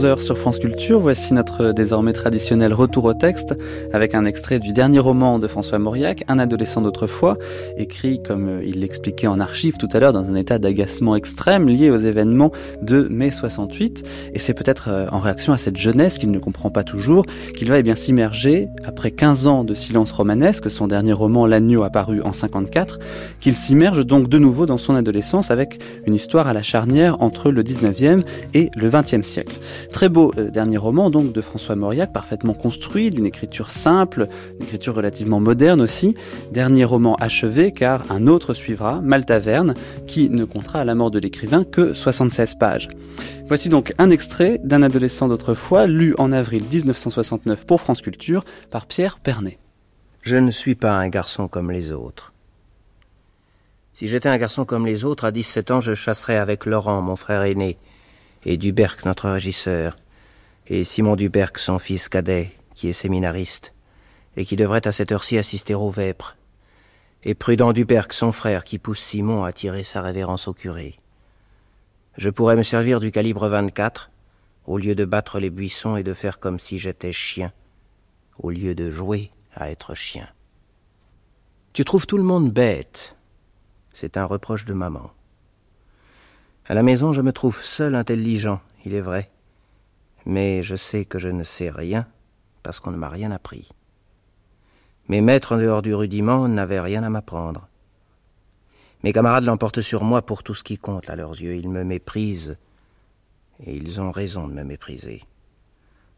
11h sur France Culture, voici notre désormais traditionnel retour au texte avec un extrait du dernier roman de François Mauriac, Un adolescent d'autrefois, écrit comme euh, il l'expliquait en archive tout à l'heure dans un état d'agacement extrême lié aux événements de mai 68 et c'est peut-être euh, en réaction à cette jeunesse qu'il ne comprend pas toujours qu'il va eh bien s'immerger après 15 ans de silence romanesque, son dernier roman L'agneau apparu en 54, qu'il s'immerge donc de nouveau dans son adolescence avec une histoire à la charnière entre le 19e et le 20e siècle. Très beau euh, dernier roman donc de François Mauriac, parfaitement construit, d'une écriture simple, une écriture relativement moderne aussi. Dernier roman achevé car un autre suivra, Maltaverne, qui ne comptera à la mort de l'écrivain que 76 pages. Voici donc un extrait d'un adolescent d'autrefois, lu en avril 1969 pour France Culture par Pierre Pernet. Je ne suis pas un garçon comme les autres. Si j'étais un garçon comme les autres, à 17 ans, je chasserais avec Laurent, mon frère aîné, et Duberc, notre régisseur, et Simon Duberc, son fils cadet, qui est séminariste, et qui devrait à cette heure-ci assister au vêpres, et Prudent Duberc, son frère, qui pousse Simon à tirer sa révérence au curé. Je pourrais me servir du calibre 24, au lieu de battre les buissons et de faire comme si j'étais chien, au lieu de jouer à être chien. Tu trouves tout le monde bête. C'est un reproche de maman. À la maison, je me trouve seul intelligent, il est vrai. Mais je sais que je ne sais rien parce qu'on ne m'a rien appris. Mes maîtres en dehors du rudiment n'avaient rien à m'apprendre. Mes camarades l'emportent sur moi pour tout ce qui compte à leurs yeux. Ils me méprisent et ils ont raison de me mépriser.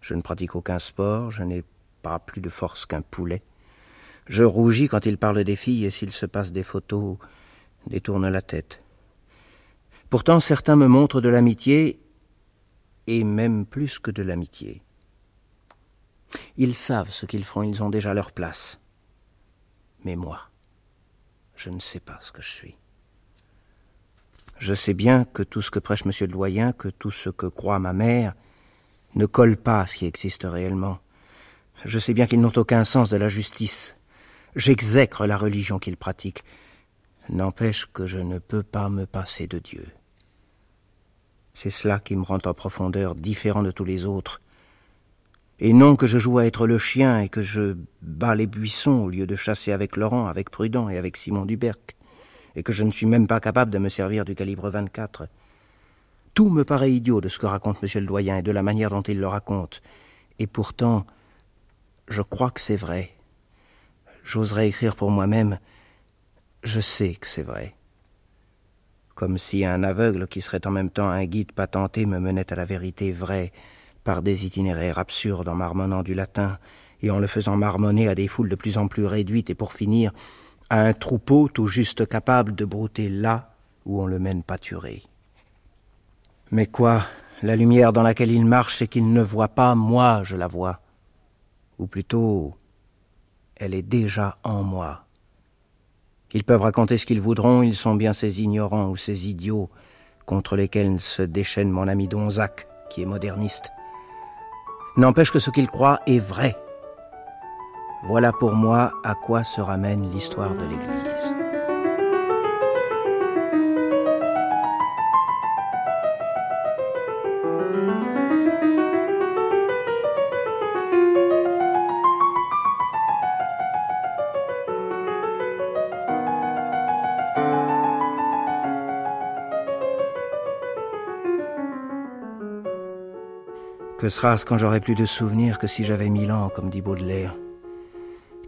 Je ne pratique aucun sport, je n'ai pas plus de force qu'un poulet. Je rougis quand ils parlent des filles et s'ils se passent des photos, détournent la tête. Pourtant certains me montrent de l'amitié, et même plus que de l'amitié. Ils savent ce qu'ils feront, ils ont déjà leur place. Mais moi, je ne sais pas ce que je suis. Je sais bien que tout ce que prêche M. le doyen, que tout ce que croit ma mère, ne colle pas à ce qui existe réellement. Je sais bien qu'ils n'ont aucun sens de la justice. J'exècre la religion qu'ils pratiquent. N'empêche que je ne peux pas me passer de Dieu. C'est cela qui me rend en profondeur différent de tous les autres. Et non que je joue à être le chien et que je bats les buissons au lieu de chasser avec Laurent, avec Prudent et avec Simon Duberc, et que je ne suis même pas capable de me servir du calibre 24. Tout me paraît idiot de ce que raconte monsieur le doyen et de la manière dont il le raconte. Et pourtant, je crois que c'est vrai. J'oserais écrire pour moi-même. Je sais que c'est vrai comme si un aveugle qui serait en même temps un guide patenté me menait à la vérité vraie par des itinéraires absurdes en marmonnant du latin et en le faisant marmonner à des foules de plus en plus réduites et pour finir à un troupeau tout juste capable de brouter là où on le mène pâturer. Mais quoi, la lumière dans laquelle il marche et qu'il ne voit pas, moi je la vois. Ou plutôt, elle est déjà en moi. Ils peuvent raconter ce qu'ils voudront, ils sont bien ces ignorants ou ces idiots contre lesquels se déchaîne mon ami Donzac, qui est moderniste. N'empêche que ce qu'ils croient est vrai. Voilà pour moi à quoi se ramène l'histoire de l'Église. Que sera-ce quand j'aurai plus de souvenirs que si j'avais mille ans, comme dit Baudelaire?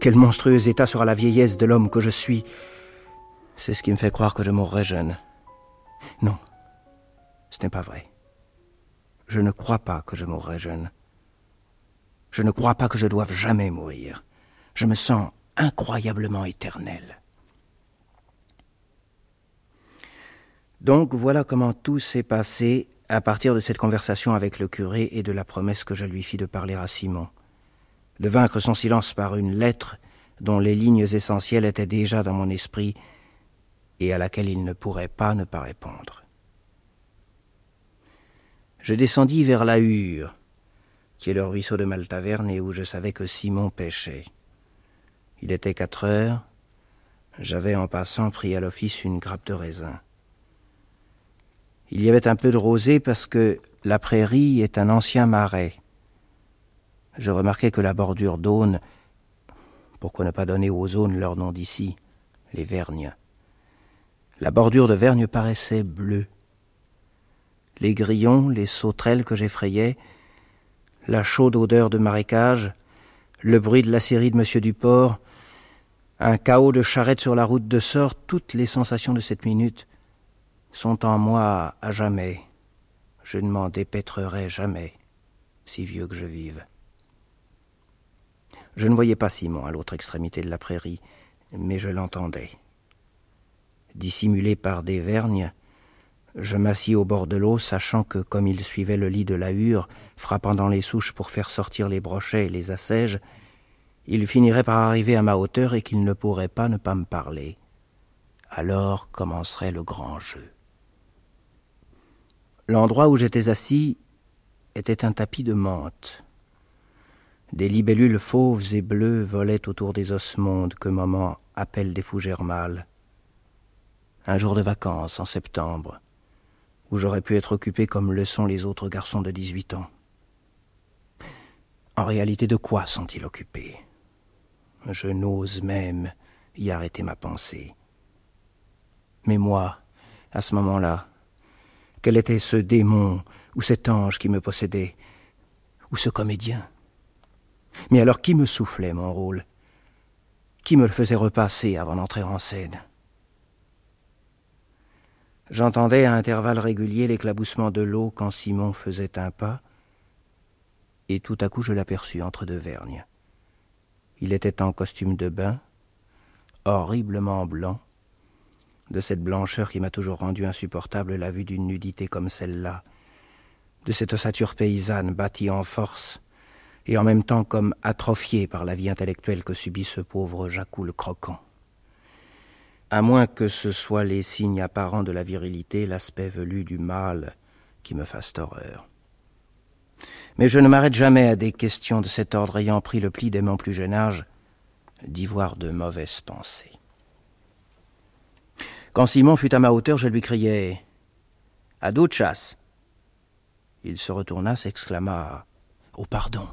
Quel monstrueux état sera la vieillesse de l'homme que je suis? C'est ce qui me fait croire que je mourrai jeune. Non, ce n'est pas vrai. Je ne crois pas que je mourrai jeune. Je ne crois pas que je doive jamais mourir. Je me sens incroyablement éternel. Donc voilà comment tout s'est passé à partir de cette conversation avec le curé et de la promesse que je lui fis de parler à Simon, de vaincre son silence par une lettre dont les lignes essentielles étaient déjà dans mon esprit et à laquelle il ne pourrait pas ne pas répondre. Je descendis vers la Hure, qui est le ruisseau de Maltaverne et où je savais que Simon pêchait. Il était quatre heures, j'avais en passant pris à l'office une grappe de raisin. Il y avait un peu de rosée parce que la prairie est un ancien marais. Je remarquai que la bordure d'Aune, pourquoi ne pas donner aux zones leur nom d'ici, les Vergnes, la bordure de Vergne paraissait bleue. Les grillons, les sauterelles que j'effrayais, la chaude odeur de marécage, le bruit de la série de Monsieur Duport, un chaos de charrettes sur la route de sort, toutes les sensations de cette minute sont en moi à jamais. Je ne m'en dépêtrerai jamais, si vieux que je vive. Je ne voyais pas Simon à l'autre extrémité de la prairie, mais je l'entendais. Dissimulé par des vergnes, je m'assis au bord de l'eau, sachant que, comme il suivait le lit de la hure, frappant dans les souches pour faire sortir les brochets et les assèges, il finirait par arriver à ma hauteur et qu'il ne pourrait pas ne pas me parler. Alors commencerait le grand jeu. L'endroit où j'étais assis était un tapis de menthe. Des libellules fauves et bleues volaient autour des osmondes que maman appelle des fougères mâles. Un jour de vacances en septembre, où j'aurais pu être occupé comme le sont les autres garçons de dix-huit ans. En réalité, de quoi sont-ils occupés? Je n'ose même y arrêter ma pensée. Mais moi, à ce moment-là, quel était ce démon ou cet ange qui me possédait Ou ce comédien? Mais alors qui me soufflait mon rôle? Qui me le faisait repasser avant d'entrer en scène? J'entendais à intervalles réguliers l'éclaboussement de l'eau quand Simon faisait un pas, et tout à coup je l'aperçus entre deux vergnes. Il était en costume de bain, horriblement blanc, de cette blancheur qui m'a toujours rendu insupportable la vue d'une nudité comme celle-là, de cette ossature paysanne bâtie en force, et en même temps comme atrophiée par la vie intellectuelle que subit ce pauvre Jacou le croquant à moins que ce soit les signes apparents de la virilité, l'aspect velu du mâle qui me fasse horreur. Mais je ne m'arrête jamais à des questions de cet ordre ayant pris le pli dès mon plus jeune âge d'y voir de mauvaises pensées. Quand Simon fut à ma hauteur, je lui criai À de chasse Il se retourna, s'exclama Oh pardon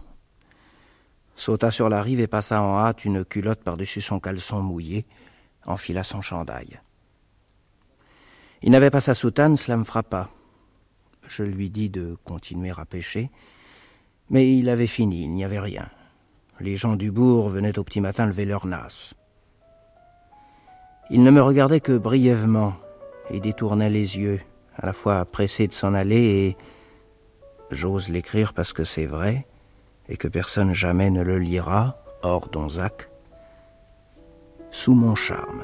sauta sur la rive et passa en hâte une culotte par-dessus son caleçon mouillé, enfila son chandail. Il n'avait pas sa soutane, cela me frappa. Je lui dis de continuer à pêcher, mais il avait fini, il n'y avait rien. Les gens du bourg venaient au petit matin lever leur nas. Il ne me regardait que brièvement et détournait les yeux, à la fois pressé de s'en aller et j'ose l'écrire parce que c'est vrai et que personne jamais ne le lira, hors Donzac, sous mon charme.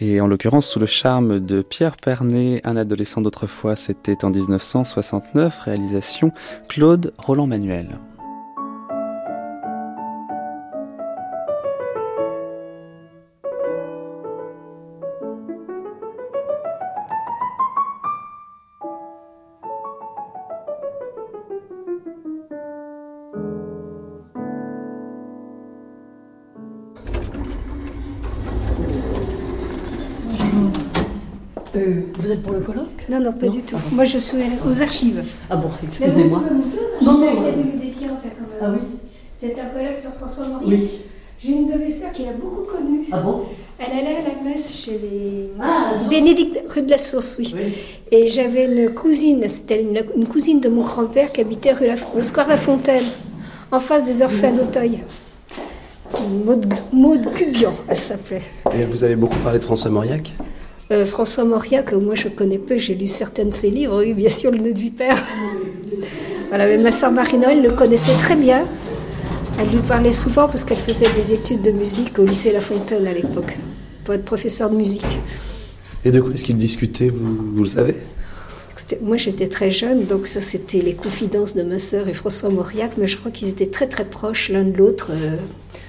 Et en l'occurrence, sous le charme de Pierre Pernet, un adolescent d'autrefois, c'était en 1969, réalisation Claude Roland-Manuel. Non, non, pas du tout. Moi, je suis aux archives. Ah bon, excusez-moi. Non, non, l'Académie des sciences, quand même. Ah oui C'est un colloque sur François Mauriac. Oui. J'ai une de mes sœurs qui l'a beaucoup connue. Ah bon Elle allait à la messe chez les Ah, la. Bénédicte, rue de la Source, oui. Oui. Et j'avais une cousine, c'était une, une cousine de mon grand-père qui habitait rue la, au Square La Fontaine, en face des orphelins d'Auteuil. Maud, Maud Cubian, elle s'appelait. Et vous avez beaucoup parlé de François Mauriac? Euh, François Mauriac, moi je connais peu, j'ai lu certains de ses livres, oui, bien sûr, Le nœud de vipère. voilà, mais ma soeur Marie-Noël le connaissait très bien. Elle lui parlait souvent parce qu'elle faisait des études de musique au lycée La Fontaine à l'époque, pour être professeur de musique. Et de quoi est-ce qu'ils discutaient, vous, vous le savez? Écoutez, moi j'étais très jeune, donc ça c'était les confidences de ma sœur et François Mauriac, mais je crois qu'ils étaient très très proches l'un de l'autre, euh,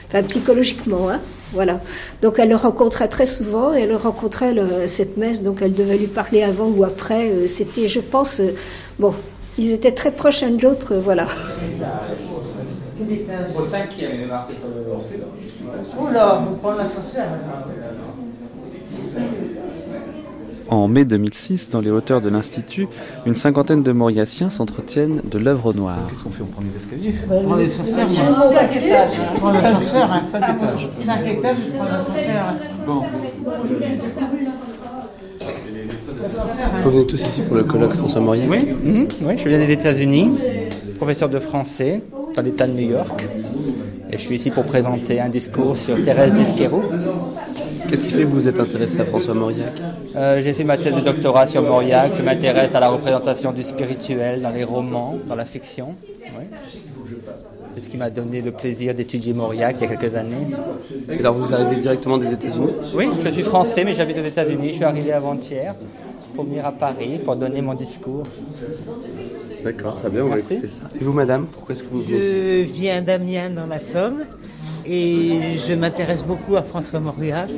enfin psychologiquement, hein, voilà. Donc elle le rencontrait très souvent et elle le rencontrait le- cette messe, donc elle devait lui parler avant ou après. euh, c'était, je pense, euh, bon, ils étaient très proches l'un de l'autre, euh, voilà. Quel étage Au cinquième, il est marqué sur le. Oh là, vous prenez l'ascenseur En mai 2006, dans les hauteurs de l'Institut, une cinquantaine de Mauriaciens s'entretiennent de l'œuvre noire. Qu'est-ce qu'on fait On prend les escaliers moi. Cinq étages. Prends l'ascenseur. hein. Cinq étages. Cinq étages, je prends l'ascenseur. hein. Bon. Vous venez tous ici pour le colloque François Mauriac Oui, mhm, oui, je viens des États-Unis, professeur de français dans l'État de New York. Et je suis ici pour présenter un discours sur Thérèse Disquero. Qu'est-ce qui fait que vous êtes intéressé à François Mauriac Euh, J'ai fait ma thèse de doctorat sur Mauriac. Je m'intéresse à la représentation du spirituel dans les romans, dans la fiction. Oui. C'est ce qui m'a donné le plaisir d'étudier Mauriac il y a quelques années. Et alors vous arrivez directement des États-Unis Oui, je suis français, mais j'habite aux États-Unis. Je suis arrivé avant-hier pour venir à Paris pour donner mon discours. D'accord, très bien, on va Merci. écouter ça. Et vous, madame, pourquoi est-ce que vous venez Je viens d'Amiens dans la Somme et je m'intéresse beaucoup à François Mauriac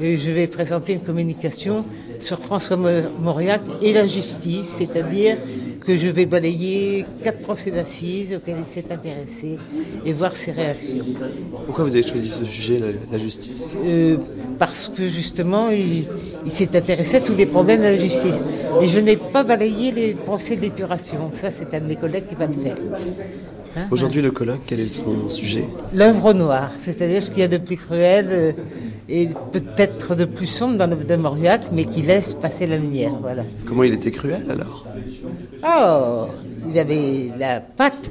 et je vais présenter une communication sur François Mauriac et la justice, c'est-à-dire que je vais balayer quatre procès d'assises auxquels il s'est intéressé et voir ses réactions. Pourquoi vous avez choisi ce sujet, la, la justice? Euh, parce que justement, il, il s'est intéressé à tous les problèmes de la justice. Et je n'ai pas balayé les procès d'épuration. Ça, c'est un de mes collègues qui va le faire. Hein Aujourd'hui, le colloque, quel est son sujet L'œuvre noire, c'est-à-dire ce qu'il y a de plus cruel euh, et peut-être de plus sombre dans l'œuvre de Mauriac, mais qui laisse passer la lumière. Voilà. Comment il était cruel alors? Oh, il avait la patte,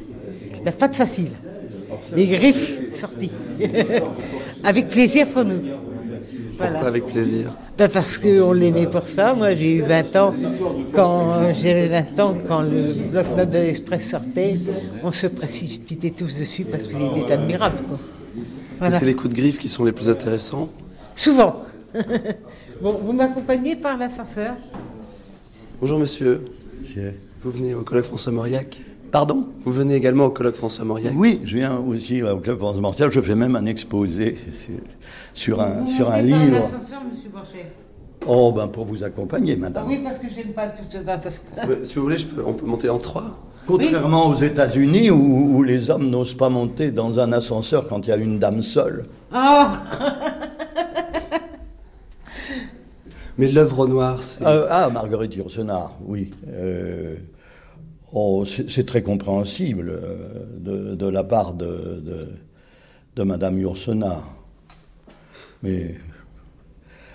la patte facile, les griffes sorties, avec plaisir pour nous. Voilà. Pourquoi avec plaisir Ben parce qu'on l'aimait pour ça. Moi, j'ai eu 20 ans. Quand j'avais 20 ans, quand le bloc-notes de l'Express sortait, on se précipitait tous dessus parce qu'il était admirable. Quoi. Et Voilà. C'est les coups de griffe qui sont les plus intéressants. Souvent. bon, vous m'accompagnez par l'ascenseur? Bonjour monsieur, C'est- vous venez au colloque François Mauriac? Pardon Vous venez également au colloque François Mauriac Oui, je viens aussi au Club France Martial. Je fais même un exposé sur, sur un, sur un livre. monsieur Oh, ben pour vous accompagner, madame. Oui, parce que j'aime pas tout ça dans l'ascenseur. Euh, Si vous voulez, je peux- on peut monter en trois Contrairement aux États-Unis où, où les hommes n'osent pas monter dans un ascenseur quand il y a une dame seule. Ah Mais l'œuvre noire, c'est... Euh, ah, Marguerite Yourcenar, oui. Euh, oh, c'est très compréhensible euh, de, de la part de, de, de Madame Yourcenar. Mais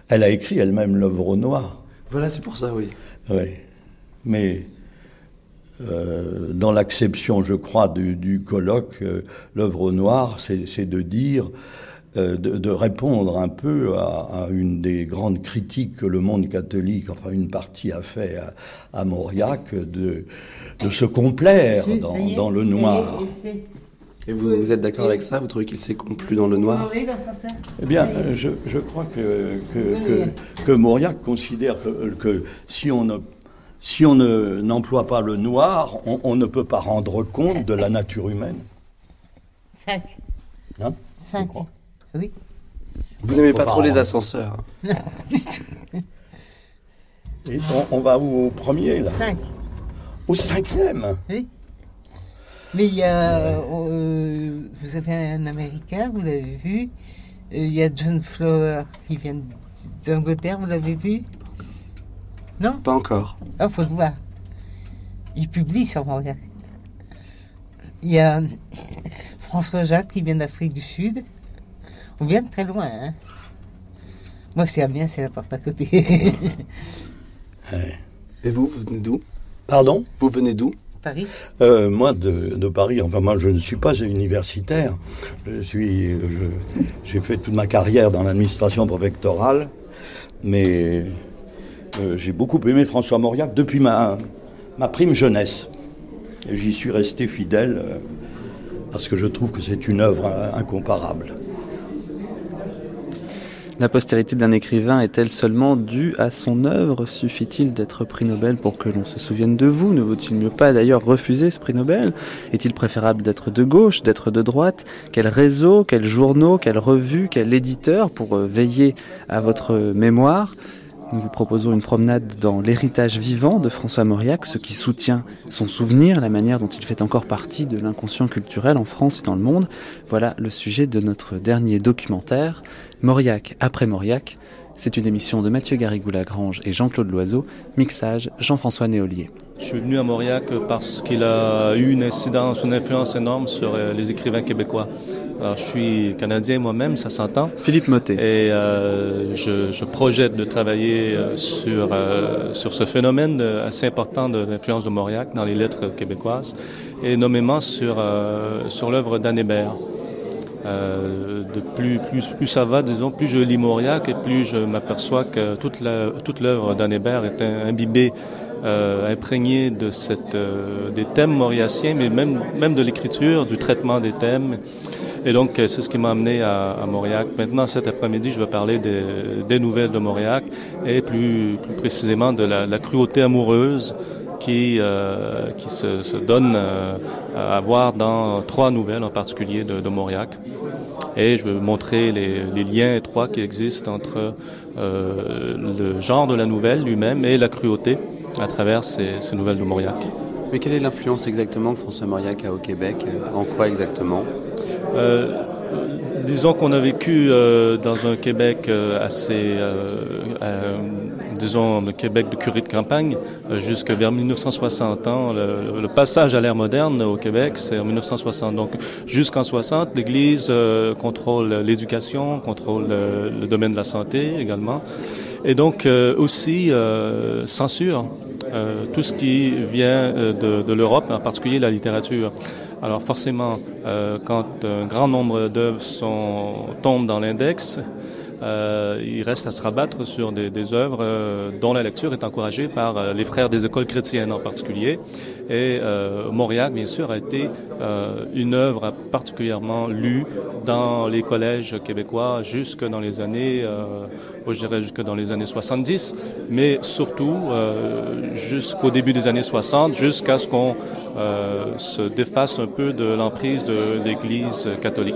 elle a écrit elle-même l'œuvre noire. Voilà, c'est pour ça, oui. Oui. Mais euh, dans l'acception, je crois, du, du colloque, euh, l'œuvre noire, c'est c'est de dire, de, de répondre un peu à, à une des grandes critiques que le monde catholique, enfin une partie a fait à, à Mauriac, de, de se complaire dans, le noir. Et- vous, vous êtes d'accord avec ça? Vous trouvez qu'il s'est complu dans le noir? Eh bien, euh, je, je crois que, que, que, que Mauriac considère que, que si on ne, si on ne- n'emploie pas le noir, on, on ne peut pas rendre compte de la nature humaine. Cinq. Hein? Cinq. Oui. Vous n'aimez pas trop les ascenseurs Et on, on va où au premier, là Cinq. Au cinquième Oui. Mais il y a. euh, vous avez un Américain, vous l'avez vu. Euh, Il y a John Flower qui vient d'Angleterre, vous l'avez vu? Non? Pas encore. Ah, faut le voir. Il publie sur Mauriac. Il y a François Jacques qui vient d'Afrique du Sud. On vient de très loin, hein Moi, c'est Amiens, c'est la porte à côté. Et vous, vous venez d'où? Pardon? Vous venez d'où? Paris Euh, Moi, de, de Paris, enfin, moi, je ne suis pas universitaire. Je suis, je- j'ai fait toute ma carrière dans l'administration préfectorale, mais euh, j'ai beaucoup aimé François Mauriac depuis ma, ma prime jeunesse. Et J'y suis resté fidèle euh, parce que je trouve que c'est une œuvre incomparable. La postérité d'un écrivain est-elle seulement due à son œuvre? Suffit-il d'être prix Nobel pour que l'on se souvienne de vous? Ne vaut-il mieux pas d'ailleurs refuser ce prix Nobel? Est-il préférable d'être de gauche, d'être de droite? Quel réseau, quel journaux, quelle revue, quel éditeur pour euh, veiller à votre mémoire? Nous vous proposons une promenade dans l'héritage vivant de François Mauriac, ce qui soutient son souvenir, la manière dont il fait encore partie de l'inconscient culturel en France et dans le monde. Voilà le sujet de notre dernier documentaire, Mauriac après Mauriac. C'est une émission de Mathieu Garrigou-Lagrange et Jean-Claude Loiseau, mixage Jean-François Néolier. Je suis venu à Mauriac parce qu'il a eu une incidence, une influence énorme sur euh, les écrivains québécois. Alors, je suis canadien moi-même, ça s'entend. Philippe Motet. Et euh, je, je, projette de travailler euh, sur, euh, sur ce phénomène assez important de l'influence de Mauriac dans les lettres québécoises, et nommément sur, euh, sur l'œuvre d'Anne Hébert. Euh, de plus, plus, plus ça va, disons, plus je lis Mauriac et plus je m'aperçois que toute l'œuvre toute d'Anne Hébert est imbibée euh, imprégné de cette, euh, des thèmes mauriaciens, mais même, même de l'écriture, du traitement des thèmes. Et donc, c'est ce qui m'a amené à, à, Mauriac. Maintenant, cet après-midi, je vais parler des, des, nouvelles de Mauriac et plus, plus précisément de la, la cruauté amoureuse qui, euh, qui se, se donne euh, à voir dans trois nouvelles en particulier de, de Mauriac. Et je vais montrer les, les, liens étroits qui existent entre euh, le genre de la nouvelle lui-même et la cruauté à travers ces, ces nouvelles de Mauriac. Mais quelle est l'influence exactement que François Mauriac a au Québec? En quoi exactement? Disons qu'on a vécu dans un Québec assez, disons, le Québec de curé de campagne, jusque vers 1960 ans. Le, le, passage à l'ère moderne au Québec, c'est en 1960. Donc, jusqu'en 60, l'Église contrôle l'éducation, contrôle le, le, domaine de la santé également, et donc aussi censure tout ce qui vient de, de l'Europe, en particulier la littérature. Alors forcément, euh, quand un grand nombre d'œuvres tombent dans l'index, euh, il reste à se rabattre sur des, des œuvres euh, dont la lecture est encouragée par euh, les frères des écoles chrétiennes en particulier. Et euh, Mauriac, bien sûr, a été euh, une œuvre particulièrement lue dans les collèges québécois jusque dans les années, je dirais jusque dans les années 70, mais surtout jusqu'au début des années 60, jusqu'à ce qu'on se défasse un peu de l'emprise de l'Église catholique.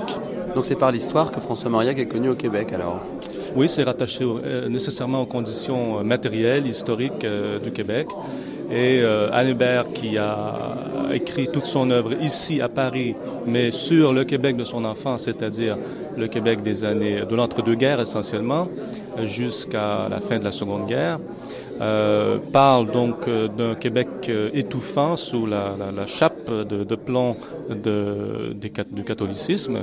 Donc c'est par l'histoire que François Mauriac est connu au Québec alors? Oui, c'est rattaché euh, nécessairement aux conditions matérielles, historiques euh, du Québec. Et euh, Anne Hébert, qui a écrit toute son œuvre ici à Paris, mais sur le Québec de son enfance, c'est-à-dire le Québec des années de l'entre-deux-guerres essentiellement, jusqu'à la fin de la Seconde Guerre, euh, parle donc euh, d'un Québec euh, étouffant sous la, la, la chape de, de plomb de, des, du catholicisme.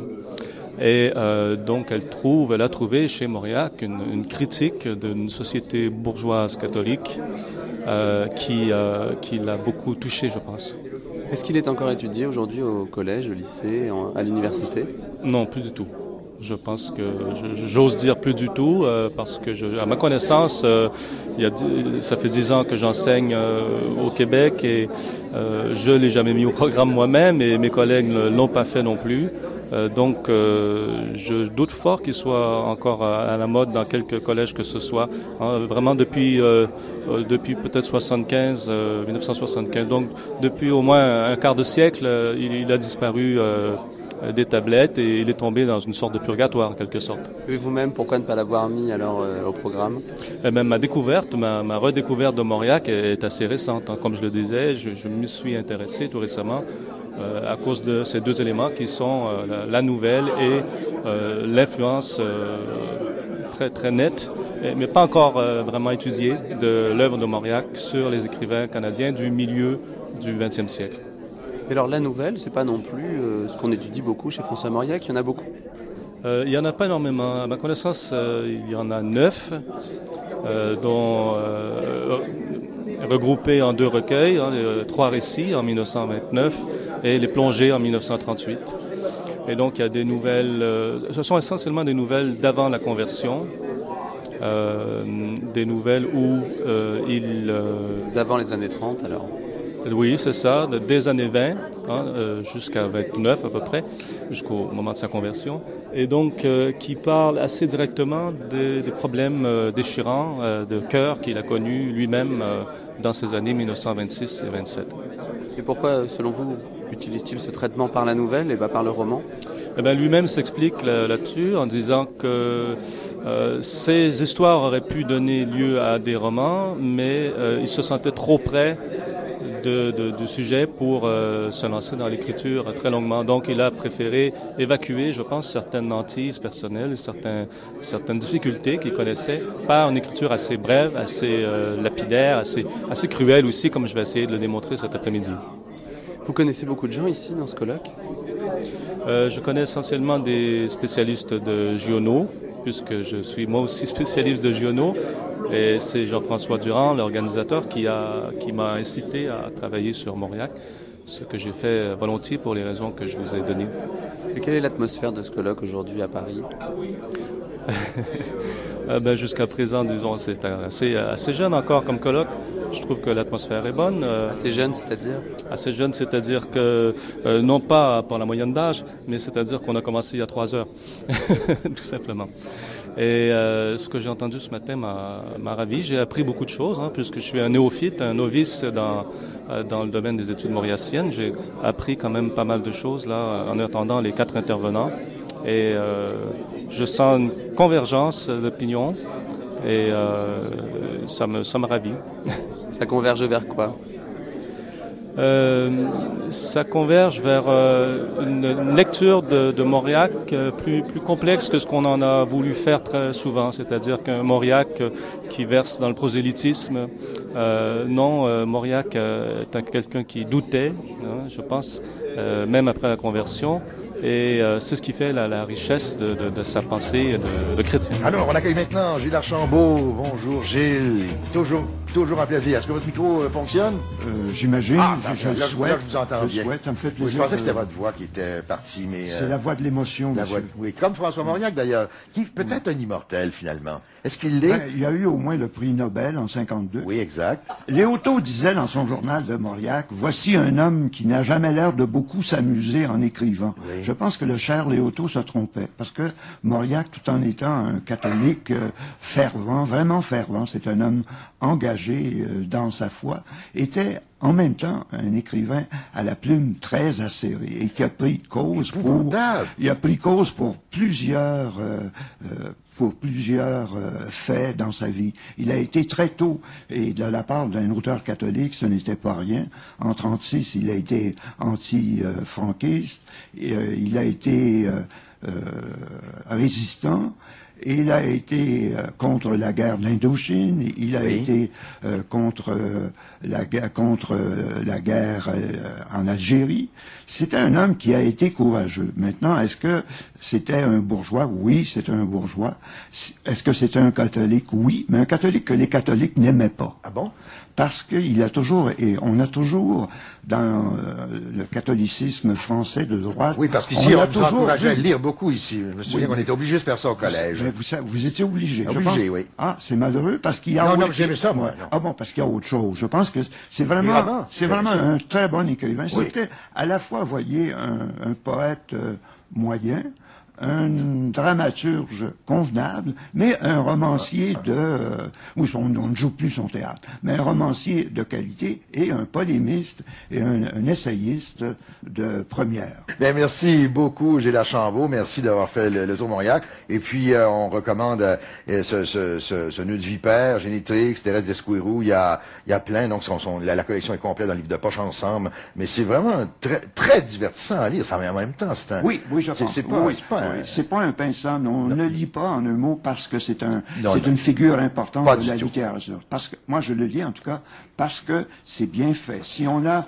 Et euh, donc elle trouve, elle a trouvé chez Mauriac une, une critique d'une société bourgeoise catholique euh, qui, euh, qui l'a beaucoup touché, je pense. Est-ce qu'il est encore étudié aujourd'hui au collège, au lycée, en, à l'université? Non, plus du tout. Je pense que j'ose dire plus du tout euh, parce que, je, à ma connaissance, euh, il y a, ça fait dix ans que j'enseigne euh, au Québec et euh, je l'ai jamais mis au programme moi-même et mes collègues ne l'ont pas fait non plus. Euh, donc, euh, je doute fort qu'il soit encore à, la mode dans quelques collèges que ce soit. Hein, vraiment depuis depuis peut-être 75, 1975. Donc, depuis au moins un quart de siècle, il, il a disparu des tablettes et il est tombé dans une sorte de purgatoire en quelque sorte. Et vous-même, pourquoi ne pas l'avoir mis alors euh, au programme? Eh même Ma découverte, ma, ma, redécouverte de Mauriac est assez récente. Hein. Comme je le disais, je, je me suis intéressé tout récemment euh, à cause de ces deux éléments qui sont euh, la, la, nouvelle et euh, l'influence très, très nette, mais pas encore vraiment étudiée, de l'œuvre de Mauriac sur les écrivains canadiens du milieu du XXe siècle. Et alors la nouvelle, c'est pas non plus euh, ce qu'on étudie beaucoup chez François Mauriac, il y en a beaucoup euh, Il y en a pas énormément. À ma connaissance, euh, il y en a neuf, dont regroupés en deux recueils, hein, les, trois récits en 1929 et les plongées en 1938. Et donc il y a des nouvelles, ce sont essentiellement des nouvelles d'avant la conversion, euh, des nouvelles où euh, il... D'avant les années 30 alors oui, c'est ça, des années 20 hein, euh, jusqu'à 29 à peu près, jusqu'au moment de sa conversion, et donc euh, qui parle assez directement des, des problèmes euh, déchirants euh, de cœur qu'il a connus lui-même euh, dans ces années 1926 et 27. Et pourquoi, selon vous, utilise-t-il ce traitement par la nouvelle et pas par le roman? Eh ben, lui-même s'explique là-dessus en disant que euh, ces histoires auraient pu donner lieu à des romans, mais euh, il se sentait trop près de, du sujet pour euh, se lancer dans l'écriture très longuement. Donc, il a préféré évacuer, je pense, certaines hantises personnelles, certains, certaines difficultés qu'il connaissait par une écriture assez brève, assez lapidaire, assez, assez cruelle aussi, comme je vais essayer de le démontrer cet après-midi. Vous connaissez beaucoup de gens ici dans ce colloque? Je connais essentiellement des spécialistes de Giono, puisque je suis moi aussi spécialiste de Giono. Et c'est Jean-François Durand, l'organisateur, qui m'a qui incité à travailler sur Mauriac, ce que j'ai fait volontiers pour les raisons que je vous ai données. Et quelle est l'atmosphère de ce colloque aujourd'hui à Paris? Euh, ben, Jusqu'à présent, disons, c'est assez, assez jeune encore comme colloque. Je trouve que l'atmosphère est bonne. Euh, assez jeune, c'est-à-dire? Assez jeune, c'est-à-dire que, euh, non pas par la moyenne d'âge, mais c'est-à-dire qu'on a commencé il y a trois heures, tout simplement. Et euh, ce que j'ai entendu ce matin m'a ravi. J'ai appris beaucoup de choses, hein, puisque je suis un néophyte, un novice dans, dans le domaine des études mauriaciennes. J'ai appris quand même pas mal de choses là, en attendant les quatre intervenants. Et je sens une convergence d'opinion et ça me, ça me ravit. Ça converge vers quoi? Euh, ça converge vers euh, une, lecture de, de Mauriac euh, plus, plus complexe que ce qu'on en a voulu faire très souvent, c'est-à-dire qu'un Mauriac qui verse dans le prosélytisme. non, Mauriac est quelqu'un qui doutait, hein, je pense, même après la conversion. Et c'est ce qui fait la, richesse de, de, sa pensée de, de chrétien. Alors, on accueille maintenant Gilles Archambault. Bonjour Gilles. Toujours Toujours un plaisir. Est-ce que votre micro euh, fonctionne? Euh, J'imagine, ah, je, le souhaite. je vous entends je Souhaite, ça me fait plaisir. je pensais que c'était votre voix qui était partie, mais... C'est la voix de l'émotion, la voix, Oui, comme François Mauriac d'ailleurs, qui peut-être un immortel finalement. Est-ce qu'il l'est? Ben, Il y a eu au moins le prix Nobel en 52. Oui, exact. Léoto disait dans son journal de Mauriac, voici un homme qui n'a jamais l'air de beaucoup s'amuser en écrivant. Je pense que le cher Léoto se trompait, parce que Mauriac, tout en étant un catholique euh, fervent, vraiment fervent, c'est un homme engagé dans dans sa foi, était en même temps un écrivain à la plume très acérée et qui a pris cause pour il a pris cause pour plusieurs euh, euh, pour plusieurs euh, faits dans sa vie. Il a été très tôt et de la part d'un auteur catholique, ce n'était pas rien. En 36, il a été anti-franquiste, il a été résistant il a été euh, contre la guerre d'Indochine, il a été euh, contre euh, la contre la guerre en Algérie. C'était un homme qui a été courageux. Maintenant, est-ce que c'était un bourgeois? Oui, c'est un bourgeois. Est-ce que c'est un catholique? Oui, mais un catholique que les catholiques n'aimaient pas. Ah bon? Parce qu'il a toujours, et on a toujours, dans euh, le catholicisme français de droite... Oui, parce qu'ici, on, on toujours encourageait à lire beaucoup ici. Je me souviens qu'on était obligé de faire ça au collège. vous, vous étiez obligé. Obligé, oui. Ah, c'est malheureux parce qu'il y a... Non, non, j'aimais ça, moi. Ah bon, parce qu'il y a autre chose. Je pense que c'est vraiment, c'est vraiment un très bon écrivain. C'était à la fois, voyez, un, poète euh, moyen, un dramaturge convenable, mais un romancier de... Euh, oui, on, ne joue plus son théâtre, mais un romancier de qualité et un polémiste et un, essayiste de première. Bien, merci beaucoup, Gilles Chambaud. Merci d'avoir fait le, tour Mauriac. Et puis, euh, on recommande euh, ce, ce, ce, ce, nœud de vipère, Génétrix, Thérèse d'Esquirou. Il y a, il y a plein. Donc, son, la, collection est complète dans le livre de poche ensemble. Mais c'est vraiment très, très divertissant à lire. Ça, en même temps, c'est un... Oui, oui, je pense. C'est pas, pas c'est pas un pinceau, On ne lit pas en un mot parce que c'est un, c'est une figure importante de la littérature. Parce que, moi, je le lis en tout cas parce que c'est bien fait. Si on a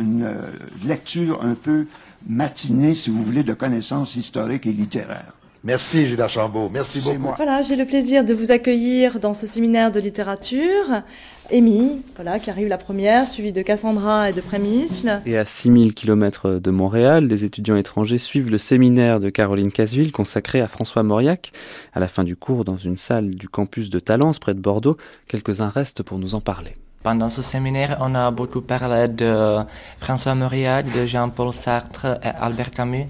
une euh, lecture un peu matinée, si vous voulez, de connaissances historiques et littéraires. Merci Gilles Archambault, merci beaucoup. Voilà, j'ai le plaisir de vous accueillir dans ce séminaire de littérature. Amy, voilà, qui arrive la première, suivie de Cassandra et de Prémisle. Et à 6000 km de Montréal, des étudiants étrangers suivent le séminaire de Caroline Casville consacré à François Mauriac. À la fin du cours, dans une salle du campus de Talence, près de Bordeaux, quelques-uns restent pour nous en parler. Pendant ce séminaire, on a beaucoup parlé de François Mauriac, de Jean-Paul Sartre et Albert Camus.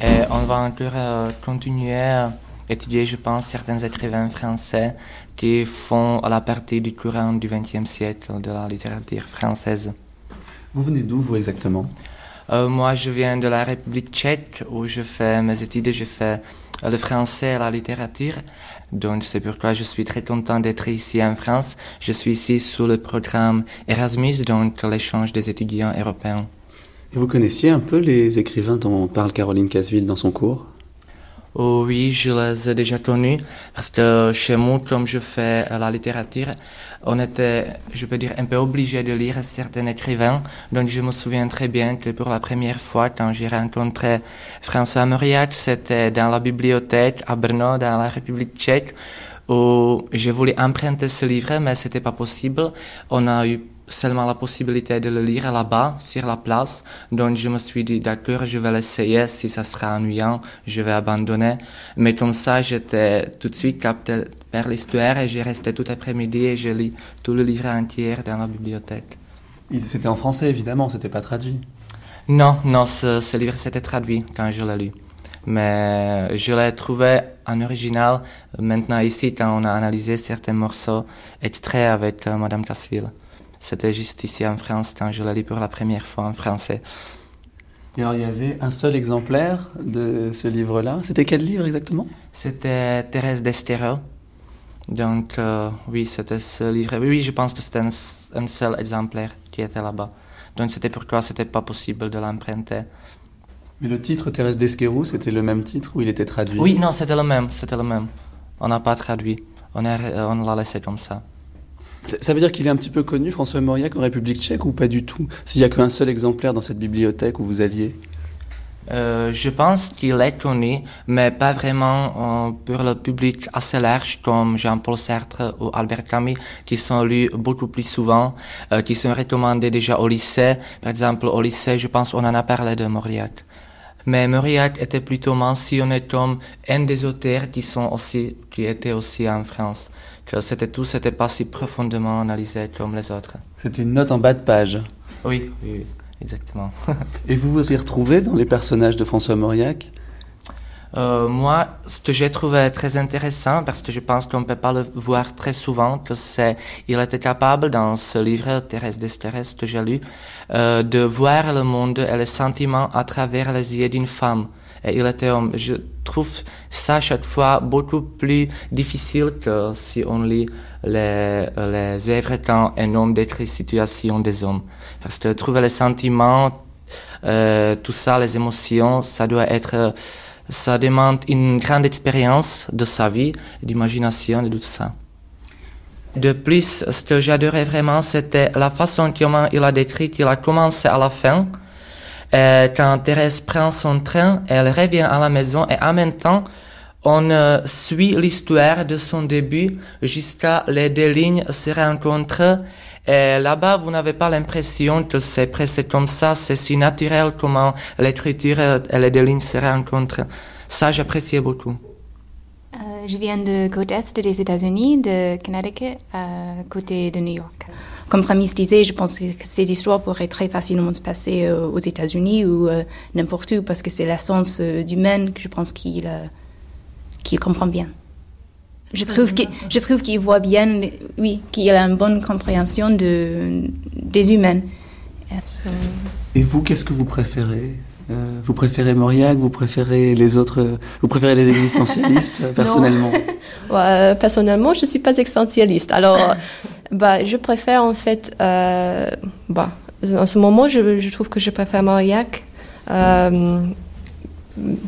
Et on va encore euh, continuer à étudier, je pense, certains écrivains français qui font la partie du courant du XXe siècle de la littérature française. Vous venez d'où, vous, exactement? Euh, moi, je viens de la République tchèque où je fais mes études, je fais le français et la littérature. Donc, c'est pourquoi je suis très content d'être ici en France. Je suis ici sous le programme Erasmus, donc l'échange des étudiants européens. Et vous connaissiez un peu les écrivains dont parle Caroline Casville dans son cours? Oui, je les ai déjà connus parce que chez moi, comme je fais la littérature, on était, je peux dire, un peu obligé de lire certains écrivains. Donc je me souviens très bien que pour la première fois, quand j'ai rencontré François Mauriac, c'était dans la bibliothèque à Brno, dans la République tchèque, où je voulais emprunter ce livre, mais c'était pas possible. On a eu seulement la possibilité de le lire là-bas, sur la place. Donc je me suis dit, d'accord, je vais l'essayer. Si ça sera ennuyant, je vais abandonner. Mais comme ça, j'étais tout de suite capté par l'histoire et j'ai resté tout l'après-midi et j'ai lu tout le livre entier dans la bibliothèque. C'était en français, évidemment, c'était pas traduit. Non, non, ce, ce livre s'était traduit quand je l'ai lu. Mais je l'ai trouvé en original maintenant ici quand on a analysé certains morceaux extraits avec euh, Madame. C'était juste ici en France quand je l'ai lu pour la première fois en français. Et alors il y avait un seul exemplaire de ce livre-là. C'était quel livre exactement? C'était Thérèse d'Estero. Donc euh, oui, c'était ce livre. Oui, je pense que c'était un, un, seul exemplaire qui était là-bas. Donc c'était pourquoi c'était pas possible de l'emprunter. Mais le titre Thérèse d'Esquerou, c'était le même titre ou il était traduit? Oui, non, c'était le même, c'était le même. On n'a pas traduit. On, on l'a laissé comme ça. Ça veut dire qu'il est un petit peu connu, François Mauriac, en République tchèque, ou pas du tout? S'il n'y a qu'un seul exemplaire dans cette bibliothèque où vous alliez? Euh, je pense qu'il est connu, mais pas vraiment euh, pour le public assez large comme Jean-Paul Sartre ou Albert Camus, qui sont lus beaucoup plus souvent, euh, qui sont recommandés déjà au lycée. Par exemple, au lycée, je pense on en a parlé de Mauriac. Mais Mauriac était plutôt mentionné comme un des auteurs qui sont aussi, qui étaient aussi en France. Que c'était tout, c'était pas si profondément analysé comme les autres. C'était une note en bas de page. Oui, oui, oui exactement. Et vous vous y retrouvez dans les personnages de François Mauriac? Euh, moi, ce que j'ai trouvé très intéressant, parce que je pense qu'on ne peut pas le voir très souvent, c'est, il était capable dans ce livre, Thérèse d'Estérès, que j'ai lu, euh, de voir le monde et les sentiments à travers les yeux d'une femme. Et il était homme. Je trouve ça chaque fois beaucoup plus difficile que si on lit les, les œuvres quand un homme décrit situation des hommes. Parce que trouver les sentiments, euh, tout ça, les émotions, ça doit être, ça demande une grande expérience de sa vie, d'imagination et tout ça. De plus, ce que j'adorais vraiment, c'était la façon comment il a décrit, il a commencé à la fin. Et quand Thérèse prend son train, elle revient à la maison et en même temps, on euh, suit l'histoire de son début jusqu'à les deux lignes se rencontrent. Et là-bas, vous n'avez pas l'impression que c'est presque comme ça, c'est si naturel comment l'écriture et les deux lignes se rencontrent. Ça, j'appréciais beaucoup. Euh, je viens de côte est des États-Unis, de Connecticut, côté de New York. Comme Framis disait, je pense que ces histoires pourraient très facilement se passer euh, aux États-Unis ou euh, n'importe où, parce que c'est l'essence euh, humaine que je pense qu'il euh, comprend bien. Je trouve qu'il je trouve qu'il voit bien, oui, qu'il a une bonne compréhension de, des humains. Et vous, qu'est-ce que vous préférez? Euh, Vous préférez Mauriac Vous préférez les autres Vous préférez les existentialistes personnellement? Ouais, Personnellement, je suis pas existentialiste. Alors, bah, je préfère en fait. Euh, bah, en ce moment, je, je, trouve que je préfère Mauriac. Euh,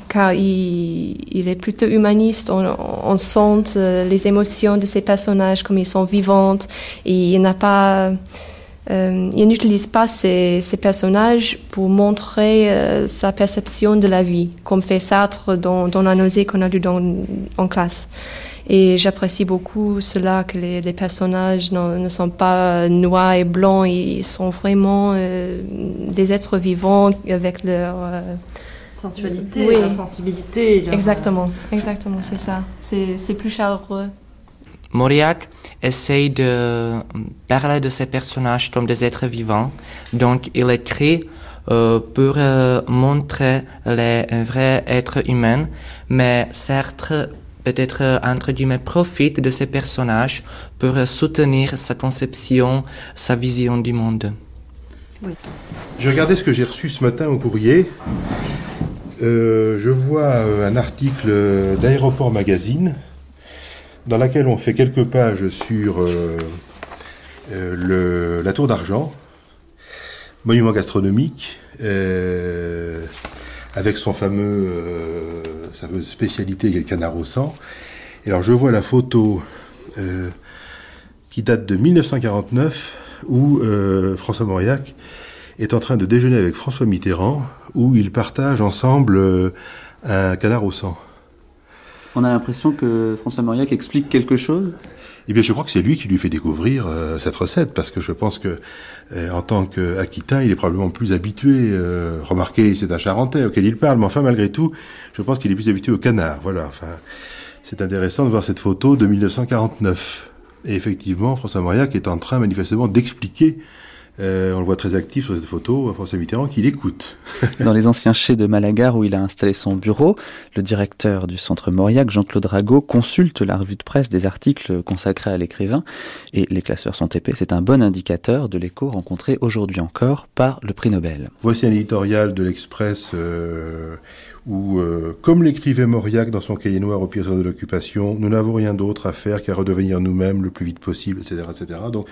car il, il, est plutôt humaniste. On, on sent les émotions de ces personnages comme ils sont vivantes. Et il n'a pas. Euh, il n'utilise pas ces, personnages pour montrer euh, sa perception de la vie, comme fait Sartre dans, dans la nausée qu'on a lu dans, en classe. Et j'apprécie beaucoup cela, que les, les personnages ne, ne, sont pas noirs et blancs, ils sont vraiment euh, des êtres vivants avec leur sensualité, oui. leur sensibilité. Leur... Exactement, exactement, c'est ça. C'est plus chaleureux. Mauriac essaye de parler de ces personnages comme des êtres vivants. Donc, il écrit euh, pour euh, montrer les vrais êtres humains, mais Sartre peut-être entre guillemets profite de ces personnages pour soutenir sa conception, sa vision du monde. J'ai regardé ce que j'ai reçu ce matin au courrier. Euh, je vois un article d'Aéroport Magazine dans lequel on fait quelques pages sur euh, le, la Tour d'Argent, monument gastronomique, avec son fameux, sa fameuse spécialité qui est le canard au sang. Et alors je vois la photo qui date de 1949 où François Mauriac est en train de déjeuner avec François Mitterrand, où ils partagent ensemble euh, un canard au sang. On a l'impression que François Mauriac explique quelque chose eh bien, je crois que c'est lui qui lui fait découvrir euh, cette recette, parce que je pense que, euh, en tant qu'Aquitain, il est probablement plus habitué. remarquez, c'est un Charentais auquel il parle, mais enfin, malgré tout, je pense qu'il est plus habitué au canard. Voilà. Enfin, c'est intéressant de voir cette photo de 1949. Et effectivement, François Mauriac est en train manifestement d'expliquer euh, on le voit très actif sur cette photo, François Mitterrand, qui l'écoute. Dans les anciens chais de Malagar où il a installé son bureau, le directeur du centre Mauriac, Jean-Claude Rago, consulte la revue de presse des articles consacrés à l'écrivain et les classeurs sont épais. C'est un bon indicateur de l'écho rencontré aujourd'hui encore par le prix Nobel. Voici un éditorial de l'Express euh, où, euh, comme l'écrivait Mauriac dans son cahier noir au pire de l'occupation, nous n'avons rien d'autre à faire qu'à redevenir nous-mêmes le plus vite possible, etc., etc. Donc,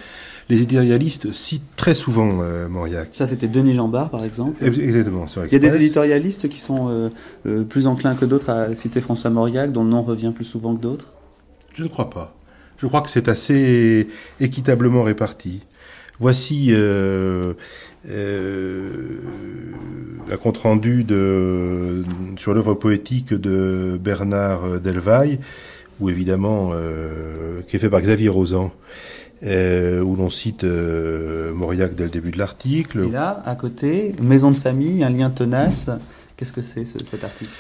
les éditorialistes citent très souvent euh, Mauriac. Ça, c'était Denis Jambard, par exemple. Exactement. Il y a des éditorialistes qui sont euh, euh, plus enclins que d'autres à citer François Mauriac, dont le nom revient plus souvent que d'autres? Je ne crois pas. Je crois que c'est assez équitablement réparti. Voici euh, un compte-rendu de, sur l'œuvre poétique de Bernard Delvaille, ou évidemment, qui est fait par Xavier Rosan. Euh, où l'on cite euh, Mauriac dès le début de l'article. Et là, à côté, maison de famille, un lien tenace. Qu'est-ce que c'est cet article?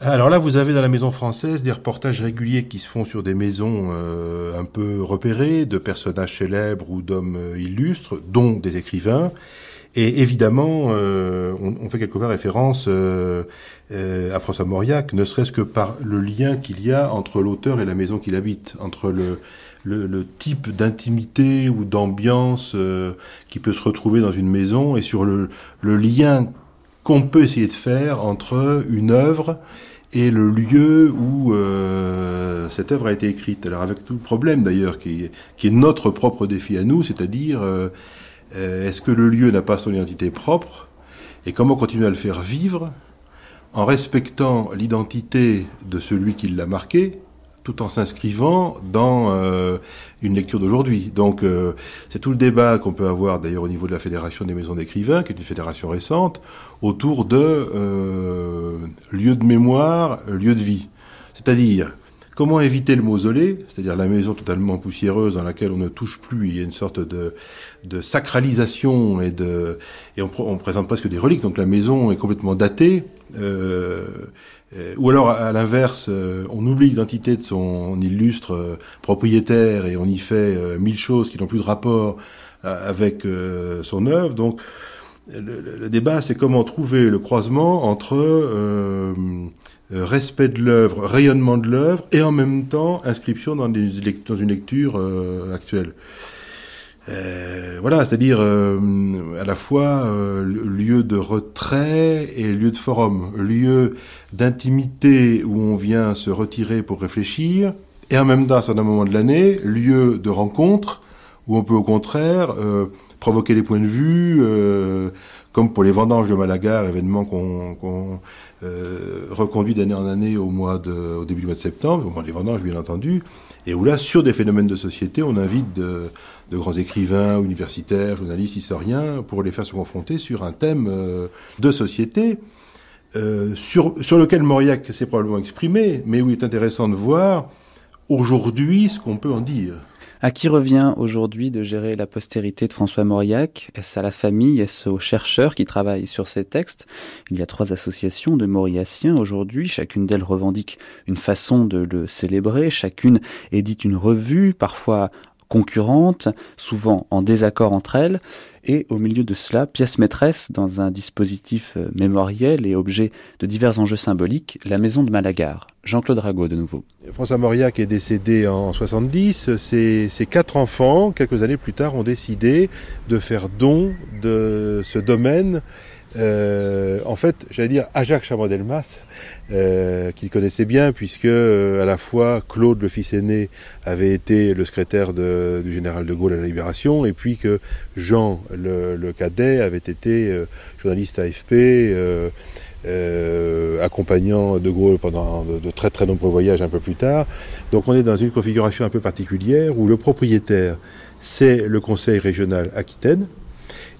Alors là, vous avez dans la maison française des reportages réguliers qui se font sur des maisons euh, un peu repérées, de personnages célèbres ou d'hommes illustres, dont des écrivains. Et évidemment, on, on, fait quelquefois référence à François Mauriac, ne serait-ce que par le lien qu'il y a entre l'auteur et la maison qu'il habite, entre le, le, type d'intimité ou d'ambiance euh, qui peut se retrouver dans une maison et sur le, lien qu'on peut essayer de faire entre une œuvre et le lieu où euh, cette œuvre a été écrite. Alors avec tout le problème d'ailleurs qui, est notre propre défi à nous, c'est-à-dire euh, est-ce que le lieu n'a pas son identité propre et comment continuer à le faire vivre en respectant l'identité de celui qui l'a marqué tout en s'inscrivant dans euh, une lecture d'aujourd'hui. Donc euh, c'est tout le débat qu'on peut avoir d'ailleurs au niveau de la Fédération des maisons d'écrivains, qui est une fédération récente, autour de euh, lieu de mémoire, lieu de vie. C'est-à-dire comment éviter le mausolée, c'est-à-dire la maison totalement poussiéreuse dans laquelle on ne touche plus, il y a une sorte de, sacralisation et de et on, présente presque des reliques, donc la maison est complètement datée. Ou alors, à l'inverse, euh, on oublie l'identité de son illustre euh, propriétaire et on y fait mille choses qui n'ont plus de rapport avec son œuvre. Donc, le, débat, c'est comment trouver le croisement entre respect de l'œuvre, rayonnement de l'œuvre, et en même temps inscription dans, dans une lecture actuelle. Euh, voilà, c'est-à-dire euh, à la fois euh, lieu de retrait et lieu de forum, lieu d'intimité où on vient se retirer pour réfléchir, et en même temps, à un moment de l'année, lieu de rencontre où on peut au contraire provoquer les points de vue, comme pour les vendanges de Malaga, événement qu'on reconduit d'année en année au au début du mois de septembre, au mois des vendanges bien entendu, et où là, sur des phénomènes de société, on invite de, grands écrivains, universitaires, journalistes, historiens, pour les faire se confronter sur un thème euh, de société. Euh, sur, sur lequel Mauriac s'est probablement exprimé, mais où il est intéressant de voir aujourd'hui ce qu'on peut en dire. À qui revient aujourd'hui de gérer la postérité de François Mauriac? Est-ce à la famille? Est-ce aux chercheurs qui travaillent sur ces textes? Il y a trois associations de Mauriaciens aujourd'hui. Chacune d'elles revendique une façon de le célébrer. Chacune édite une revue, parfois concurrentes, souvent en désaccord entre elles, et au milieu de cela, pièce maîtresse dans un dispositif euh, mémoriel et objet de divers enjeux symboliques, la maison de Malagar. Jean-Claude Rago de nouveau. François Mauriac est décédé en 70. Ses, ses, quatre enfants, quelques années plus tard, ont décidé de faire don de ce domaine euh, en fait, j'allais dire à Jacques Chamodelmas, euh, qu'il connaissait bien, puisque euh, à la fois Claude, le fils aîné, avait été le secrétaire du général de Gaulle à la Libération, et puis que Jean, le, cadet, avait été journaliste AFP. Accompagnant De Gaulle pendant de, de, très très nombreux voyages un peu plus tard. Donc on est dans une configuration un peu particulière où le propriétaire, c'est le conseil régional Aquitaine,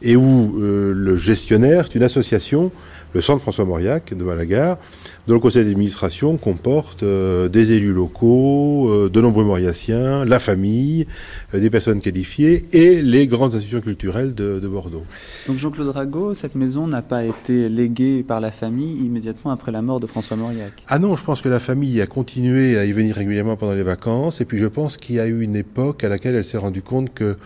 et où euh, le gestionnaire est une association, le Centre François Mauriac de Malagar, dont le conseil d'administration comporte euh, des élus locaux, euh, de nombreux Mauriaciens, la famille, euh, des personnes qualifiées et les grandes institutions culturelles de, de Bordeaux. Donc Jean-Claude Rago, cette maison n'a pas été léguée par la famille immédiatement après la mort de François Mauriac Ah non, je pense que la famille a continué à y venir régulièrement pendant les vacances, et puis je pense qu'il y a eu une époque à laquelle elle s'est rendue compte que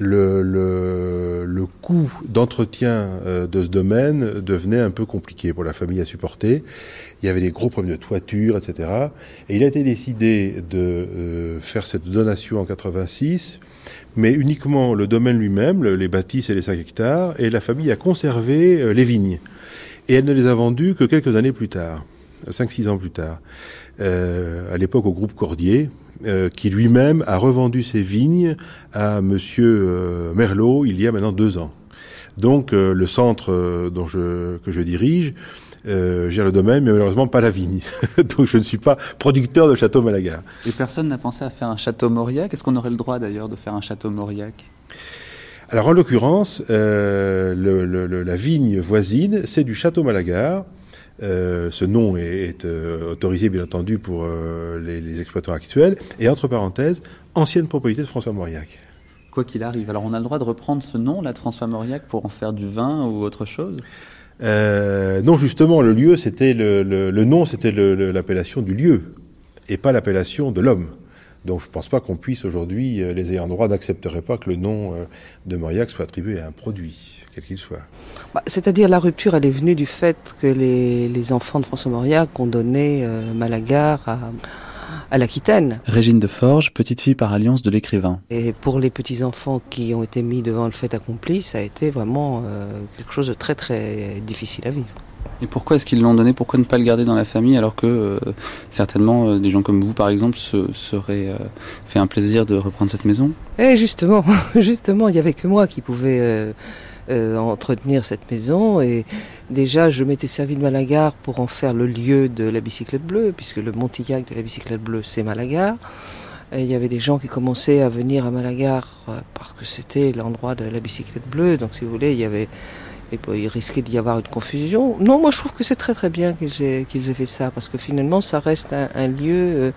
le, coût d'entretien euh, de ce domaine devenait un peu compliqué pour la famille à supporter. Il y avait des gros problèmes de toiture, etc. Et il a été décidé de euh, faire cette donation en 86, mais uniquement le domaine lui-même, les bâtisses et les 5 hectares, et la famille a conservé euh, les vignes. Et elle ne les a vendues que quelques années plus tard, 5-6 ans plus tard. À l'époque au groupe Cordier, euh, qui lui-même a revendu ses vignes à Monsieur euh, Merlot il y a maintenant deux ans. Donc euh, le centre dont je, que je dirige gère le domaine, mais malheureusement pas la vigne. Donc je ne suis pas producteur de château Malaga. Et personne n'a pensé à faire un château Mauriac? Est-ce qu'on aurait le droit d'ailleurs de faire un château Mauriac? Alors en l'occurrence, euh, le, le, la vigne voisine, c'est du château Malagar. Euh, ce nom est, est euh, autorisé, bien entendu, pour euh, les, les, exploitants actuels. Et entre parenthèses, ancienne propriété de François Mauriac. Quoi qu'il arrive. Alors, on a le droit de reprendre ce nom, là, de François Mauriac, pour en faire du vin ou autre chose? Non, justement, le lieu, c'était le, le, le, nom, c'était l'appellation du lieu, et pas l'appellation de l'homme. Donc je ne pense pas qu'on puisse aujourd'hui, les ayants droit n'accepteraient pas que le nom de Mauriac soit attribué à un produit, quel qu'il soit. Bah, C'est-à-dire la rupture, elle est venue du fait que les, les enfants de François Mauriac ont donné euh, Malagar à, à l'Aquitaine. Régine de Forges, petite fille par alliance de l'écrivain. Et pour les petits-enfants qui ont été mis devant le fait accompli, ça a été vraiment euh, quelque chose de très très difficile à vivre. Et pourquoi est-ce qu'ils l'ont donné? Pourquoi ne pas le garder dans la famille alors que euh, certainement euh, des gens comme vous, par exemple, se seraient euh, fait un plaisir de reprendre cette maison? Et justement, justement, il n'y avait que moi qui pouvais euh, euh, entretenir cette maison. Et déjà, je m'étais servi de Malagar pour en faire le lieu de la bicyclette bleue, puisque le Montillac de la bicyclette bleue, c'est Malagar. Il y avait des gens qui commençaient à venir à Malagar parce que c'était l'endroit de la bicyclette bleue. Donc, si vous voulez, il y avait risquait d'y avoir une confusion. Non, moi je trouve que c'est très très bien qu'ils aient, aient fait ça, parce que finalement ça reste un, lieu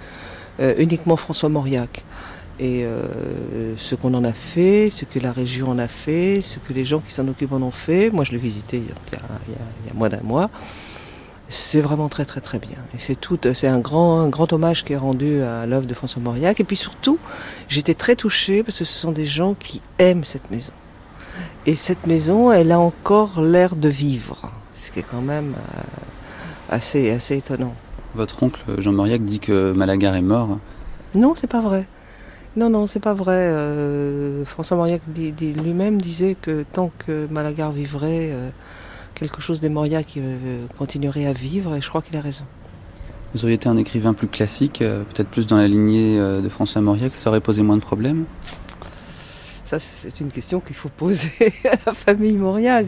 euh, uniquement François Mauriac. Et euh, ce qu'on en a fait, ce que la région en a fait, ce que les gens qui s'en occupent en ont fait, moi je l'ai visité il y a, il y a, il y a moins d'un mois, c'est vraiment très très très bien. Et c'est tout, c'est un grand, un grand hommage qui est rendu à l'œuvre de François Mauriac. Et puis surtout, j'étais très touchée parce que ce sont des gens qui aiment cette maison. Et cette maison, elle a encore l'air de vivre, ce qui est quand même euh, assez, assez étonnant. Votre oncle Jean Mauriac dit que Malagar est mort Non, c'est pas vrai. Non, non, c'est pas vrai. Euh, François Mauriac dit, dit, lui-même disait que tant que Malagar vivrait, euh, quelque chose des Mauriac euh, continuerait à vivre, et je crois qu'il a raison. Vous auriez été un écrivain plus classique, peut-être plus dans la lignée de François Mauriac, ça aurait posé moins de problèmes? Ça, c'est une question qu'il faut poser à la famille Mauriac.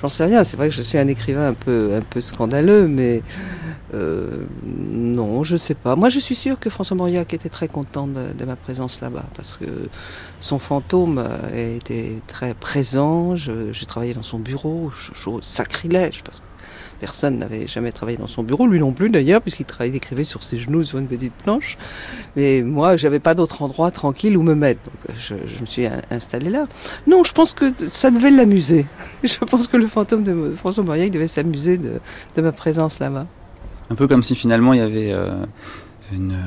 J'en sais rien. C'est vrai que je suis un écrivain un peu, un peu scandaleux, mais euh, non, je ne sais pas. Moi, je suis sûr que François Mauriac était très content de, ma présence là-bas parce que son fantôme était très présent. J'ai travaillé dans son bureau, chose sacrilège parce que personne n'avait jamais travaillé dans son bureau, lui non plus d'ailleurs, puisqu'il travaillait, écrivait sur ses genoux sur une petite planche. Mais moi, j'avais pas d'autre endroit tranquille où me mettre, donc je, me suis installé là. Non, je pense que ça devait l'amuser. Je pense que le fantôme de François Mauriac devait s'amuser de, ma présence là-bas. Un peu comme si finalement il y avait euh, une,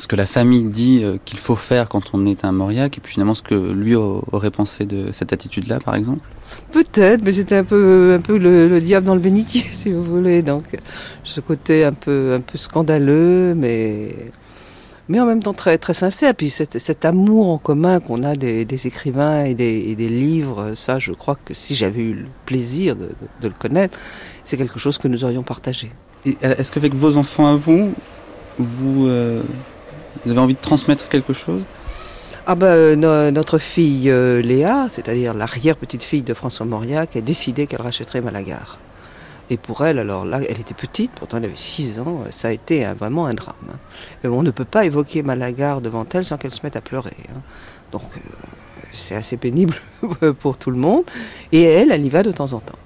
ce que la famille dit qu'il faut faire quand on est un Mauriac, et puis finalement ce que lui aurait pensé de cette attitude-là, par exemple Peut-être, mais c'était un peu, un peu le, diable dans le bénitier, si vous voulez. Donc, ce côté un peu, un peu scandaleux, mais, mais en même temps très, très sincère. Puis cet, cet amour en commun qu'on a des, écrivains et des, des, livres, ça, je crois que si j'avais eu le plaisir de, de le connaître, c'est quelque chose que nous aurions partagé. Est-ce qu'avec vos enfants à vous, vous, euh, avez envie de transmettre quelque chose? Ah ben, notre fille euh, Léa, c'est-à-dire l'arrière-petite-fille de François Mauriac, a décidé qu'elle rachèterait Malagar. Et pour elle, alors là, elle était petite, pourtant elle avait 6 ans, ça a été vraiment un drame. Hein. on ne peut pas évoquer Malagar devant elle sans qu'elle se mette à pleurer. Hein. Donc euh, c'est assez pénible pour tout le monde. Et elle, elle y va de temps en temps.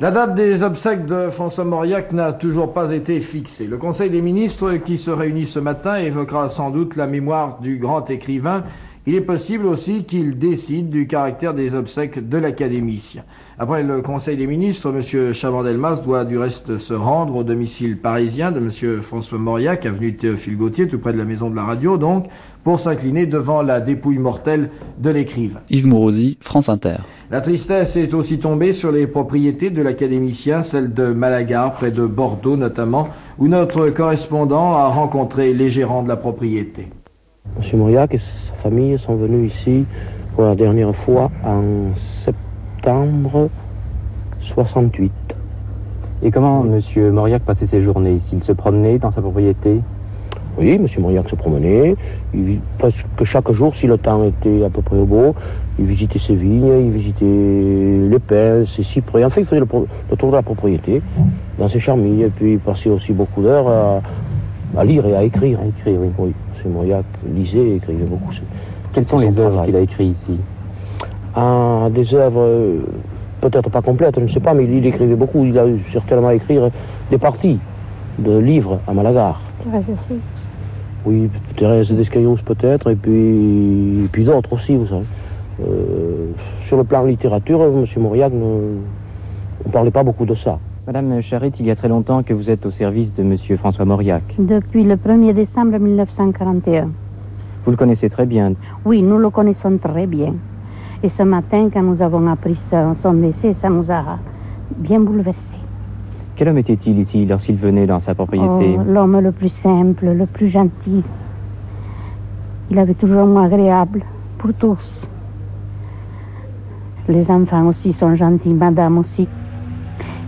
La date des obsèques de François Mauriac n'a toujours pas été fixée. Le Conseil des ministres qui se réunit ce matin évoquera sans doute la mémoire du grand écrivain. Il est possible aussi qu'il décide du caractère des obsèques de l'académicien. Après le Conseil des ministres, M. Chavandelmas doit du reste se rendre au domicile parisien de M. François Mauriac, avenue Théophile Gautier, tout près de la maison de la radio, donc, pour s'incliner devant la dépouille mortelle de l'écrivain. Yves Morosi, France Inter. La tristesse est aussi tombée sur les propriétés de l'académicien, celle de Malagar, près de Bordeaux notamment, où notre correspondant a rencontré les gérants de la propriété. Monsieur Mauriac et sa famille sont venus ici pour la dernière fois en septembre 68. Et comment Monsieur Mauriac passait ses journées? Ici Il se promenait dans sa propriété? Oui, M. Mauriac se promenait. Il, presque chaque jour, si le temps était à peu près au beau, il visitait ses vignes, il visitait les pins, ses cyprès. Enfin, il faisait le, tour de la propriété, dans ses charmilles. Et puis, il passait aussi beaucoup d'heures à, lire et à écrire. À écrire, oui. oui. M. Mauriac lisait et écrivait beaucoup. Quelles sont les œuvres qu'il a écrites ici? Ah, Des œuvres euh, peut-être pas complètes, je ne sais pas, mais il, écrivait beaucoup. Il a certainement écrit des parties de livres à Malagar. Oui, Thérèse Descaillos peut-être, et puis, puis d'autres aussi, vous savez. Euh, sur le plan littérature, M. Mauriac ne, parlait pas beaucoup de ça. Madame Charit, il y a très longtemps que vous êtes au service de M. François Mauriac. Depuis le 1er décembre 1941. Vous le connaissez très bien Oui, nous le connaissons très bien. Et ce matin, quand nous avons appris son décès, ça nous a bien bouleversés. Quel homme était-il ici lorsqu'il venait dans sa propriété oh, L'homme le plus simple, le plus gentil. Il avait toujours un mot agréable pour tous. Les enfants aussi sont gentils, madame aussi.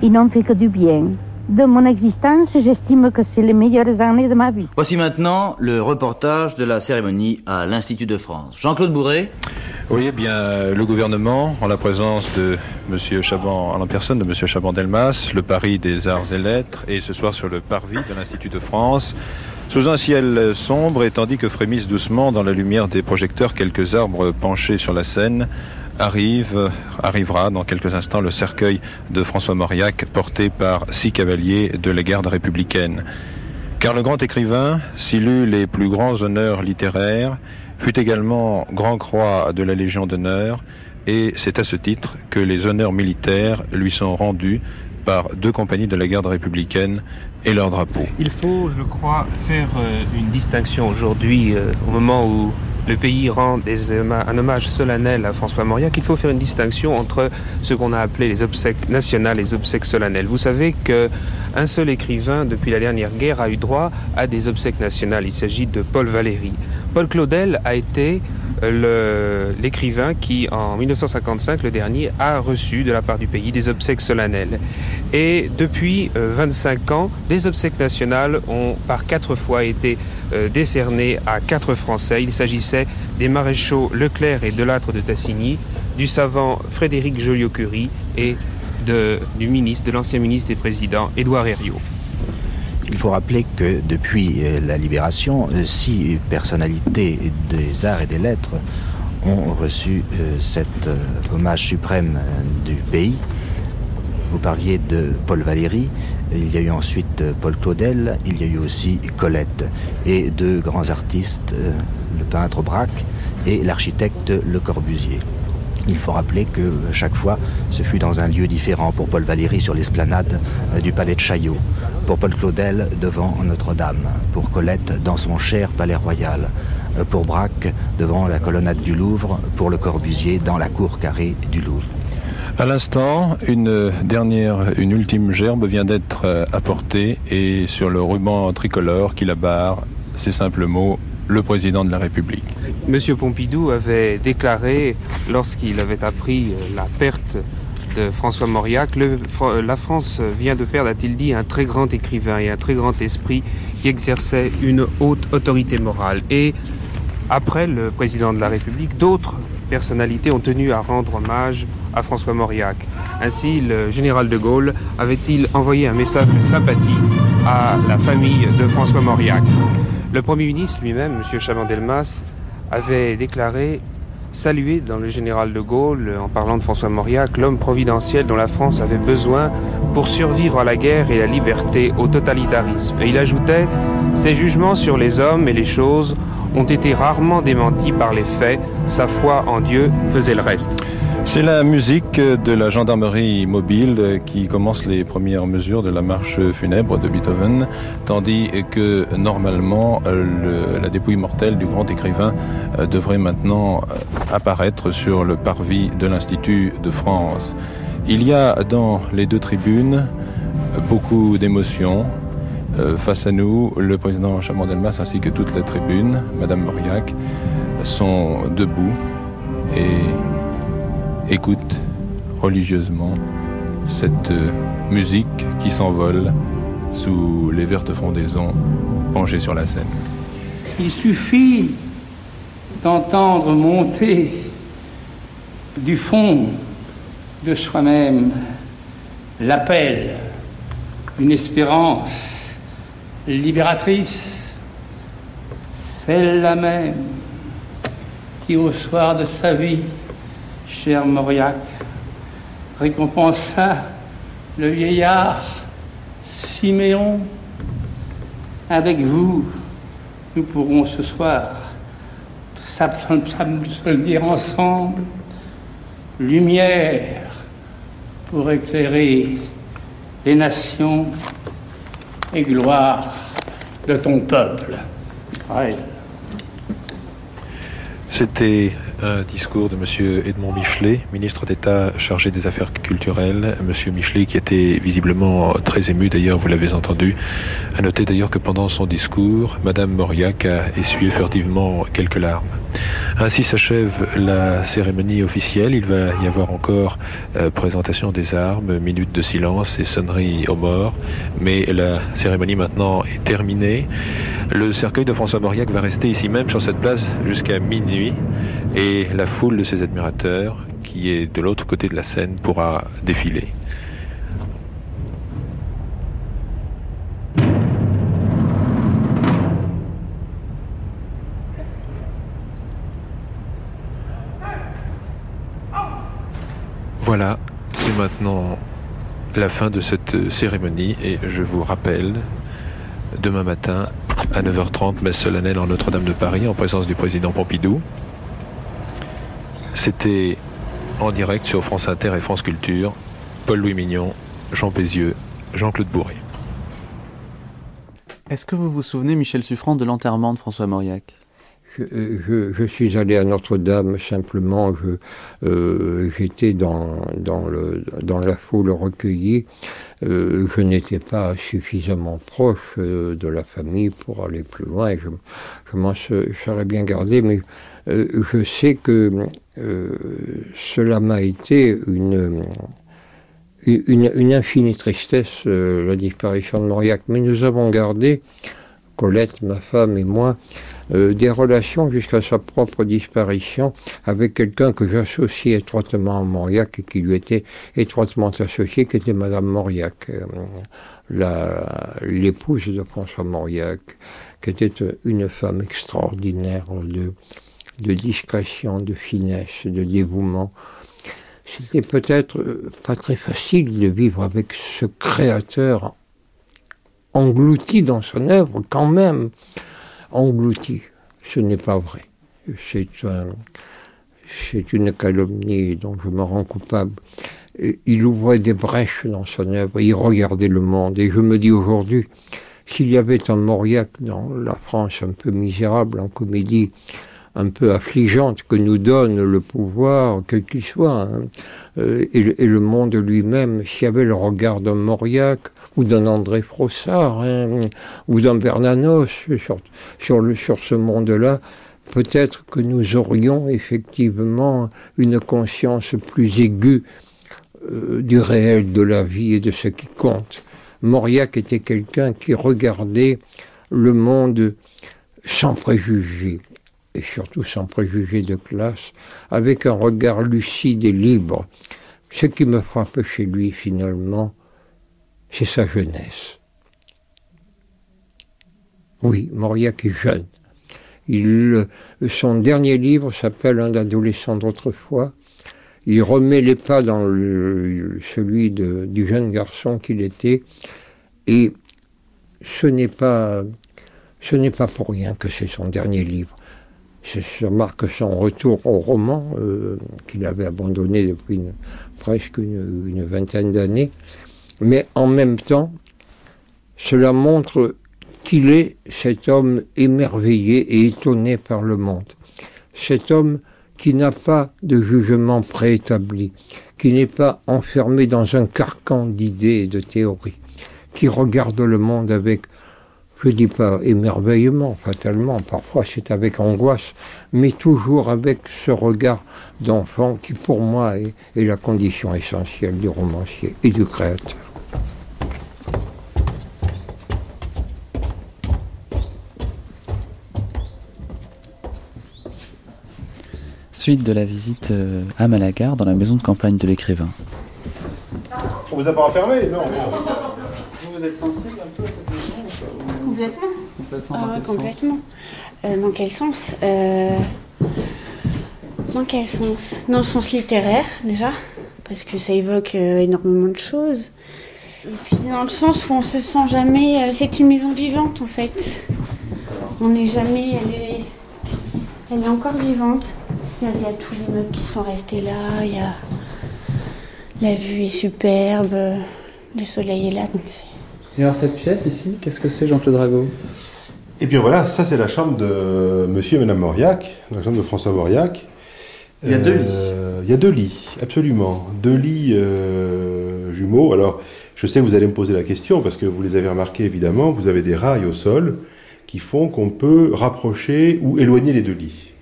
Ils n'ont fait que du bien. De mon existence, j'estime que c'est les meilleures années de ma vie. Voici maintenant le reportage de la cérémonie à l'Institut de France. Jean-Claude Bourré oui, bien, le gouvernement, en la présence de M. Chaban, en personne de M. Chaban-Delmas, le Paris des Arts et Lettres, et ce soir sur le parvis de l'Institut de France, sous un ciel sombre, et tandis que frémissent doucement dans la lumière des projecteurs quelques arbres penchés sur la Seine, arrive, arrivera dans quelques instants le cercueil de François Mauriac porté par six cavaliers de la garde républicaine. Car le grand écrivain, s'il eut les plus grands honneurs littéraires, fut également Grand Croix de la Légion d'honneur, et c'est à ce titre que les honneurs militaires lui sont rendus par deux compagnies de la garde républicaine et leur drapeau. Il faut, je crois, faire euh, une distinction aujourd'hui, euh, au moment où le pays rend un hommage solennel à François Mauriac, il faut faire une distinction entre ce qu'on a appelé les obsèques nationales et les obsèques solennelles. Vous savez qu'un seul écrivain, depuis la dernière guerre, a eu droit à des obsèques nationales. Il s'agit de Paul Valéry. Paul Claudel a été l'écrivain qui, en 1955, le dernier, a reçu de la part du pays des obsèques solennelles. Et depuis 25 euh, ans, des obsèques nationales ont par quatre fois été euh, décernées à quatre Français. Il s'agissait des maréchaux Leclerc et Delattre de Tassigny, du savant Frédéric Joliot-Curie et du ministre, de l'ancien ministre et président Édouard Herriot. Il faut rappeler que depuis euh, la libération, euh, six personnalités des arts et des lettres ont reçu euh, cet hommage suprême du pays. Vous parliez de Paul Valéry, il y a eu ensuite Paul Claudel, il y a eu aussi Colette et deux grands artistes, le peintre Braque et l'architecte Le Corbusier. Il faut rappeler que chaque fois, ce fut dans un lieu différent. Pour Paul Valéry, sur l'esplanade du palais de Chaillot. Pour Paul Claudel, devant Notre-Dame. Pour Colette, dans son cher palais royal. Pour Braque, devant la colonnade du Louvre. Pour Le Corbusier, dans la cour carrée du Louvre. À l'instant, une dernière, une ultime gerbe vient d'être apportée et sur le ruban tricolore qui la barre, ces simples mots le président de la République. Monsieur Pompidou avait déclaré, lorsqu'il avait appris la perte de François Mauriac, le, la France vient de perdre, a-t-il dit, un très grand écrivain et un très grand esprit qui exerçait une haute autorité morale. Et après le président de la République, d'autres personnalités ont tenu à rendre hommage à François Mauriac. Ainsi, le général de Gaulle avait-il envoyé un message de sympathie à la famille de François Mauriac. Le Premier ministre lui-même, M. Chaban-Delmas, avait déclaré saluer dans le général de Gaulle, en parlant de François Mauriac, l'homme providentiel dont la France avait besoin pour survivre à la guerre et la liberté au totalitarisme. Et il ajoutait Ses jugements sur les hommes et les choses ont été rarement démentis par les faits, sa foi en Dieu faisait le reste. C'est la musique de la gendarmerie mobile qui commence les premières mesures de la marche funèbre de Beethoven, tandis que normalement le, la dépouille mortelle du grand écrivain devrait maintenant apparaître sur le parvis de l'Institut de France. Il y a dans les deux tribunes beaucoup d'émotions. Face à nous, le président Chaban-Delmas ainsi que toute la tribune, Madame Mauriac, sont debout et écoute religieusement cette musique qui s'envole sous les vertes frondaisons penchées sur la scène. Il suffit d'entendre monter du fond de soi-même l'appel d'une espérance libératrice, celle-là même qui au soir de sa vie cher Mauriac, récompensa le vieillard Siméon. Avec vous, nous pourrons ce soir s'abstenir ensemble, lumière pour éclairer les nations et gloire de ton peuple. C'était un discours de M. Edmond Michelet, ministre d'État chargé des Affaires culturelles. M. Michelet qui était visiblement très ému, d'ailleurs vous l'avez entendu. A noté d'ailleurs que pendant son discours, Mme Mauriac a essuyé furtivement quelques larmes. Ainsi s'achève la cérémonie officielle. Il va y avoir encore euh, présentation des armes, minutes de silence et sonnerie aux morts. Mais la cérémonie maintenant est terminée. Le cercueil de François Mauriac va rester ici même sur cette place jusqu'à minuit. Et la foule de ses admirateurs, qui est de l'autre côté de la scène, pourra défiler. Voilà, c'est maintenant la fin de cette cérémonie et je vous rappelle, demain matin à 9h30, messe solennelle en Notre-Dame de Paris en présence du président Pompidou. C'était en direct sur France Inter et France Culture, Paul-Louis Mignon, Jean Pézieux, Jean-Claude Bourré. Est-ce que vous vous souvenez, Michel Suffrand, de l'enterrement de François Mauriac? Je, je, je, suis allé à Notre-Dame simplement, euh, j'étais dans, dans, le, dans la foule recueillie. Euh, je n'étais pas suffisamment proche euh, de la famille pour aller plus loin. Je, je m'en serais bien gardé, mais euh, je sais que cela m'a été une, une, une, infinie tristesse, euh, la disparition de Mauriac. Mais nous avons gardé, Colette, ma femme et moi, euh, des relations jusqu'à sa propre disparition avec quelqu'un que j'associais étroitement à Mauriac et qui lui était étroitement associé, qui était Madame Mauriac, euh, l'épouse de François Mauriac, qui était une femme extraordinaire de, de discrétion, de finesse, de dévouement. C'était peut-être pas très facile de vivre avec ce créateur englouti dans son œuvre, quand même englouti. Ce n'est pas vrai. C'est une calomnie dont je me rends coupable. il ouvrait des brèches dans son œuvre, il regardait le monde. Et je me dis aujourd'hui, s'il y avait un Mauriac dans la France un peu misérable, en comédie un peu affligeante que nous donne le pouvoir, quel qu'il soit, hein, euh, et, le monde lui-même, s'il y avait le regard d'un Mauriac ou d'un André Frossard hein, ou d'un Bernanos sur, sur, sur ce monde-là, peut-être que nous aurions effectivement une conscience plus aiguë euh, du réel de la vie et de ce qui compte. Mauriac était quelqu'un qui regardait le monde sans préjugés, et surtout sans préjugés de classe, avec un regard lucide et libre. Ce qui me frappe chez lui finalement, c'est sa jeunesse. Oui, Mauriac est jeune. Il, son dernier livre s'appelle Un adolescent d'autrefois. Il remet les pas dans celui du jeune garçon qu'il était. Et ce n'est pas, ce n'est pas pour rien que c'est son dernier livre. Je remarque son retour au roman, euh, qu'il avait abandonné depuis presque une vingtaine d'années. Mais en même temps, cela montre qu'il est cet homme émerveillé et étonné par le monde. Cet homme qui n'a pas de jugement préétabli, qui n'est pas enfermé dans un carcan d'idées et de théories, qui regarde le monde avec, je ne dis pas émerveillement, fatalement, parfois c'est avec angoisse, mais toujours avec ce regard d'enfant qui pour moi est, est la condition essentielle du romancier et du créateur. Suite de la visite euh, à Malaga, dans la maison de campagne de l'écrivain. On vous a pas enfermé Non. Vous êtes sensible un peu à cette Complètement. Complètement. Ah, complètement. Euh, dans quel sens euh, Dans quel sens? Dans le sens littéraire, déjà, parce que ça évoque énormément de choses. Et puis dans le sens où on se sent jamais. c'est une maison vivante, en fait. On n'est jamais. Elle est, elle est encore vivante. Il y, a, tous les meubles qui sont restés là. Il y a... La vue est superbe. Le soleil est là. Et alors cette pièce ici, qu'est-ce que c'est Jean-Claude Drago Eh bien voilà, ça c'est la chambre de monsieur et madame Mauriac, la chambre de François Mauriac. Il y a deux lits. Euh, il y a deux lits, absolument. Deux lits euh, jumeaux. Alors, je sais que vous allez me poser la question, parce que vous les avez remarqués évidemment, vous avez des rails au sol qui font qu'on peut rapprocher ou éloigner les deux lits.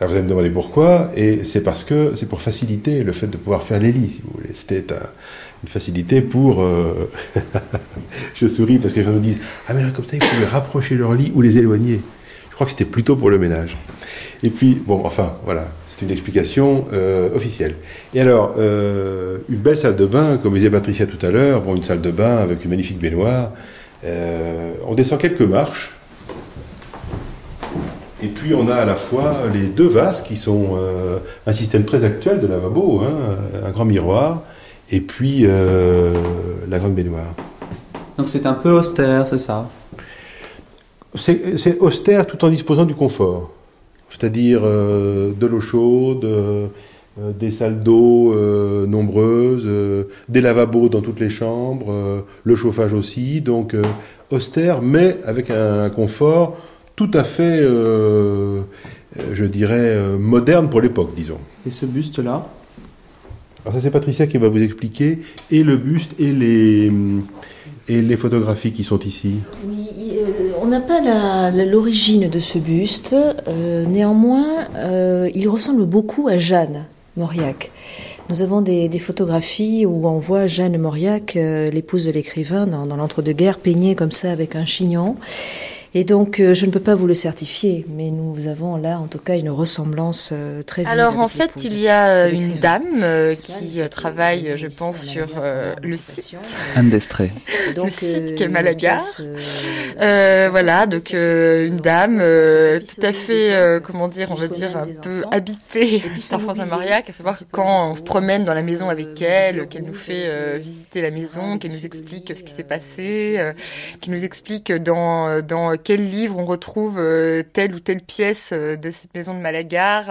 Alors vous allez me demander pourquoi, et c'est parce que c'est pour faciliter le fait de pouvoir faire les lits, si vous voulez. C'était facilité pour... Euh, je souris parce que les gens me disent « Ah mais là, comme ça, ils pouvaient rapprocher leur lit ou les éloigner. » Je crois que c'était plutôt pour le ménage. Et puis, bon, enfin, voilà, c'est une explication euh, officielle. Et alors, euh, une belle salle de bain, comme disait Patricia tout à l'heure, bon, une salle de bain avec une magnifique baignoire. on descend quelques marches, et puis on a à la fois les deux vases qui sont un système très actuel de lavabo, hein, un grand miroir, et puis euh, la grande baignoire. Donc c'est un peu austère, c'est ça? C'est austère tout en disposant du confort. C'est-à-dire euh, de l'eau chaude, des salles d'eau nombreuses, des lavabos dans toutes les chambres, le chauffage aussi. Donc austère, mais avec un confort tout à fait, euh, je dirais, euh, moderne pour l'époque, disons. Et ce buste-là? Alors ça c'est Patricia qui va vous expliquer, et le buste et les, et les photographies qui sont ici. Oui, euh, on n'a pas l'origine de ce buste, néanmoins il ressemble beaucoup à Jeanne Mauriac. Nous avons des, photographies où on voit Jeanne Mauriac, l'épouse de l'écrivain, dans, dans l'entre-deux-guerres, peignée comme ça avec un chignon. Et donc, euh, je ne peux pas vous le certifier, mais nous avons là, en tout cas, une ressemblance euh, très vive. Alors, en fait, il y a euh, une dame qui travaille, je pense, sur le site. Anne Destré. le site qui est Malaga. voilà, donc une dame tout à fait, comment dire, on va dire, un peu habitée par François Mariac, à savoir que quand on se promène dans la maison avec elle, qu'elle nous fait visiter la maison, qu'elle nous explique ce qui s'est passé, qu'elle nous explique dans, dans quel livre on retrouve telle ou telle pièce de cette maison de Malagar.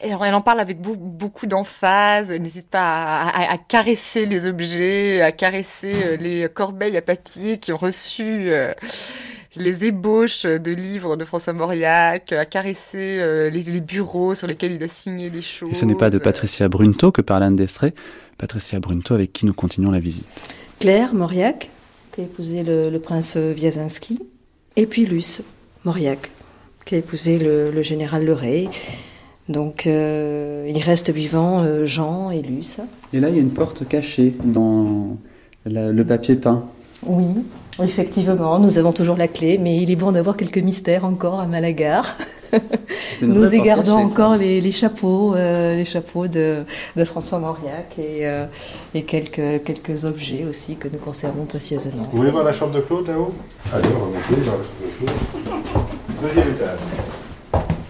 elle, elle en parle avec beaucoup d'emphase, elle n'hésite pas à, à, caresser les objets, à caresser les corbeilles à papier qui ont reçu les ébauches de livres de François Mauriac, à caresser euh, les, bureaux sur lesquels il a signé les choses. Et ce n'est pas de Patricia Brunto que parle Anne Destré, Patricia Brunto avec qui nous continuons la visite. Claire Mauriac, qui a épousé le, prince Wiazinski, et puis Luce Mauriac, qui a épousé le, général Leray. Donc euh, il reste vivant euh, Jean et Luce. Et là, il y a une porte cachée dans le papier peint. Oui, Effectivement, nous avons toujours la clé, mais il est bon d'avoir quelques mystères encore à Malagar. nous y gardons encore les, chapeaux, euh, les chapeaux de, François Mauriac et, euh, et, quelques, quelques objets aussi que nous conservons précieusement. Vous voulez voir la chambre de Claude là-haut? Allez, on va monter dans la chambre de Claude. Deuxième étage.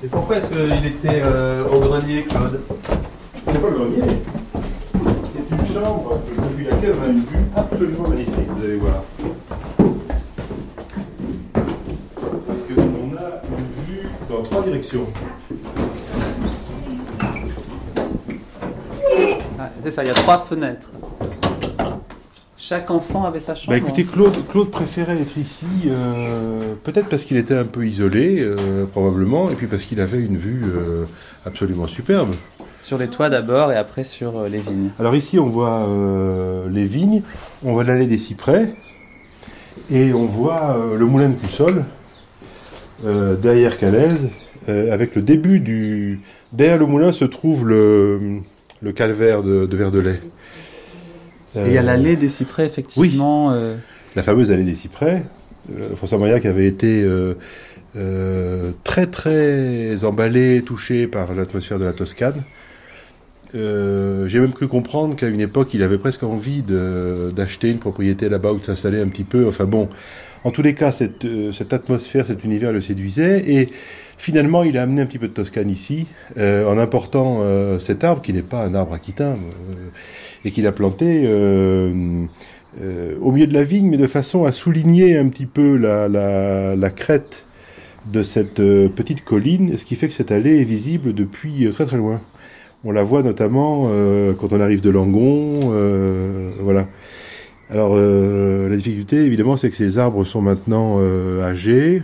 Et pourquoi est-ce qu'il était euh, au grenier, Claude? C'est pas le grenier. Une chambre depuis laquelle on a une vue absolument magnifique, vous allez voir. trois directions. Ah, c'est ça, il y a trois fenêtres. Chaque enfant avait sa chambre. Bah écoutez, Claude, Claude préférait être ici, euh, peut-être parce qu'il était un peu isolé, euh, probablement, et puis parce qu'il avait une vue euh, absolument superbe. Sur les toits d'abord et après sur les vignes. Alors ici, on voit les vignes, on voit l'allée des cyprès, et on voit le moulin de Coussol, euh, derrière Calaise, euh, avec le début du... Derrière le moulin se trouve le, le calvaire de, de Verdelais. Et il y a l'allée des cyprès, effectivement. Oui. La fameuse allée des cyprès. François Mauriac avait été très très emballé, touché par l'atmosphère de la Toscane. J'ai même cru comprendre qu'à une époque, il avait presque envie d'acheter une propriété là-bas ou de s'installer un petit peu. Enfin bon, en tous les cas, cette, euh, atmosphère, cet univers le séduisait. Et finalement, il a amené un petit peu de Toscane ici, euh, en important euh, cet arbre, qui n'est pas un arbre aquitain, et qu'il a planté au milieu de la vigne, mais de façon à souligner un petit peu la crête de cette petite colline, ce qui fait que cette allée est visible depuis très très loin. On la voit notamment quand on arrive de Langon, voilà. Alors, euh, la difficulté, évidemment, c'est que ces arbres sont maintenant euh, âgés,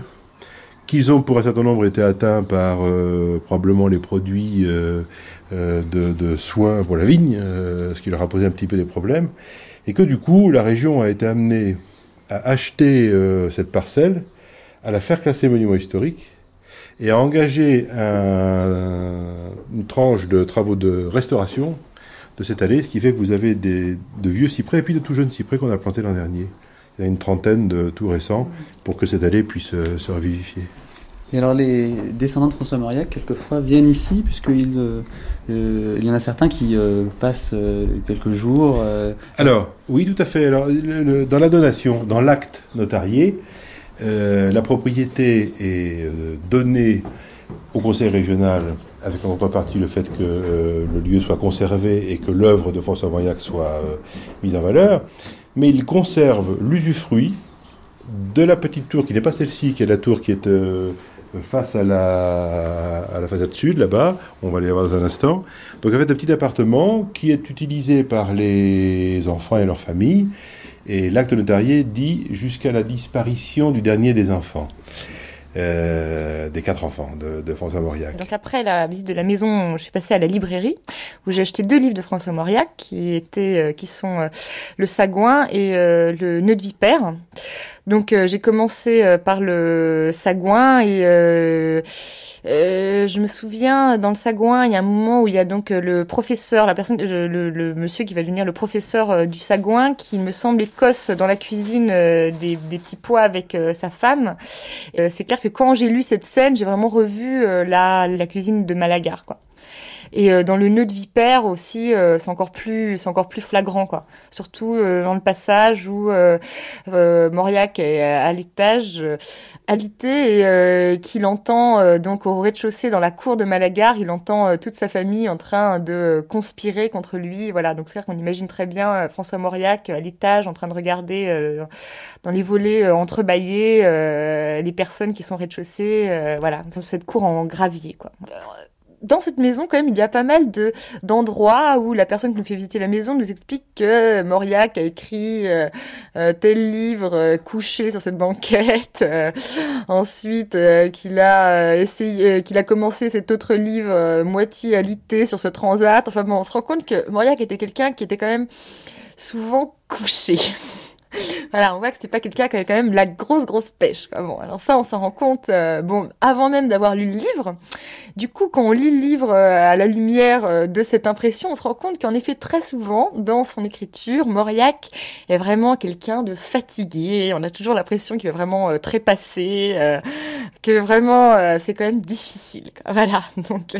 qu'ils ont pour un certain nombre été atteints par euh, probablement les produits de, soins pour la vigne, ce qui leur a posé un petit peu des problèmes, et que du coup, la région a été amenée à acheter cette parcelle, à la faire classer monument historique, et à engager une tranche de travaux de restauration de cette allée, ce qui fait que vous avez des, de vieux cyprès et puis de tout jeunes cyprès qu'on a plantés l'an dernier. Il y a une trentaine de tout récents pour que cette allée puisse euh, se revivifier. Et alors les descendants de François Mauriac, quelquefois, viennent ici, puisqu'il euh, euh, y en a certains qui passent quelques jours. Alors, oui, tout à fait. Alors, dans la donation, dans l'acte notarié, la propriété est donnée au conseil régional avec en contrepartie le fait que euh, le lieu soit conservé et que l'œuvre de François Mauriac soit euh, mise en valeur, mais il conserve l'usufruit de la petite tour qui n'est pas celle-ci, qui est la tour qui est euh, face à la, à façade sud, là-bas, on va aller voir dans un instant. Donc en fait un petit appartement qui est utilisé par les enfants et leurs familles, et l'acte notarié dit jusqu'à la disparition du dernier des enfants. Euh, des quatre enfants de, François Mauriac. Donc après la visite de la maison, je suis passée à la librairie où j'ai acheté deux livres de François Mauriac qui étaient, euh, qui sont euh, Le Sagouin et Le Nœud de Vipère. Donc j'ai commencé par le Sagouin et euh, je me souviens, dans le Sagouin, il y a un moment où il y a donc euh, le professeur, la personne, le, monsieur qui va devenir le professeur euh, du Sagouin, qui me semble écosse dans la cuisine des, petits pois avec sa femme. c'est clair que quand j'ai lu cette scène, j'ai vraiment revu la, la cuisine de Malagar, quoi. Et euh, dans le nœud de vipère aussi, euh, c'est encore plus, c'est encore plus flagrant quoi. Surtout euh, dans le passage où Mauriac est à l'étage, alité et qu'il entend donc au rez-de-chaussée dans la cour de Malagar, il entend toute sa famille en train de conspirer contre lui. Voilà, donc c'est à dire qu'on imagine très bien François Mauriac à l'étage en train de regarder dans les volets entrebâillés les personnes qui sont au rez-de-chaussée. voilà, dans cette cour en gravier quoi dans cette maison, quand même, il y a pas mal de d'endroits où la personne qui nous fait visiter la maison nous explique que Mauriac a écrit euh, euh, tel livre euh, couché sur cette banquette. ensuite, qu'il a essayé, qu'il a commencé cet autre livre moitié alité sur ce transat. Enfin bon, on se rend compte que Mauriac était quelqu'un qui était quand même souvent couché. voilà, on voit que c'est pas quelqu'un qui avait quand même la grosse grosse pêche. Bon, alors ça, on s'en rend compte. Euh, bon, avant même d'avoir lu le livre. Du coup, quand on lit le livre euh, à la lumière euh, de cette impression, on se rend compte qu'en effet, très souvent, dans son écriture, Mauriac est vraiment quelqu'un de fatigué. On a toujours l'impression qu'il est vraiment trépasser, que vraiment, c'est quand même difficile. Voilà. Donc,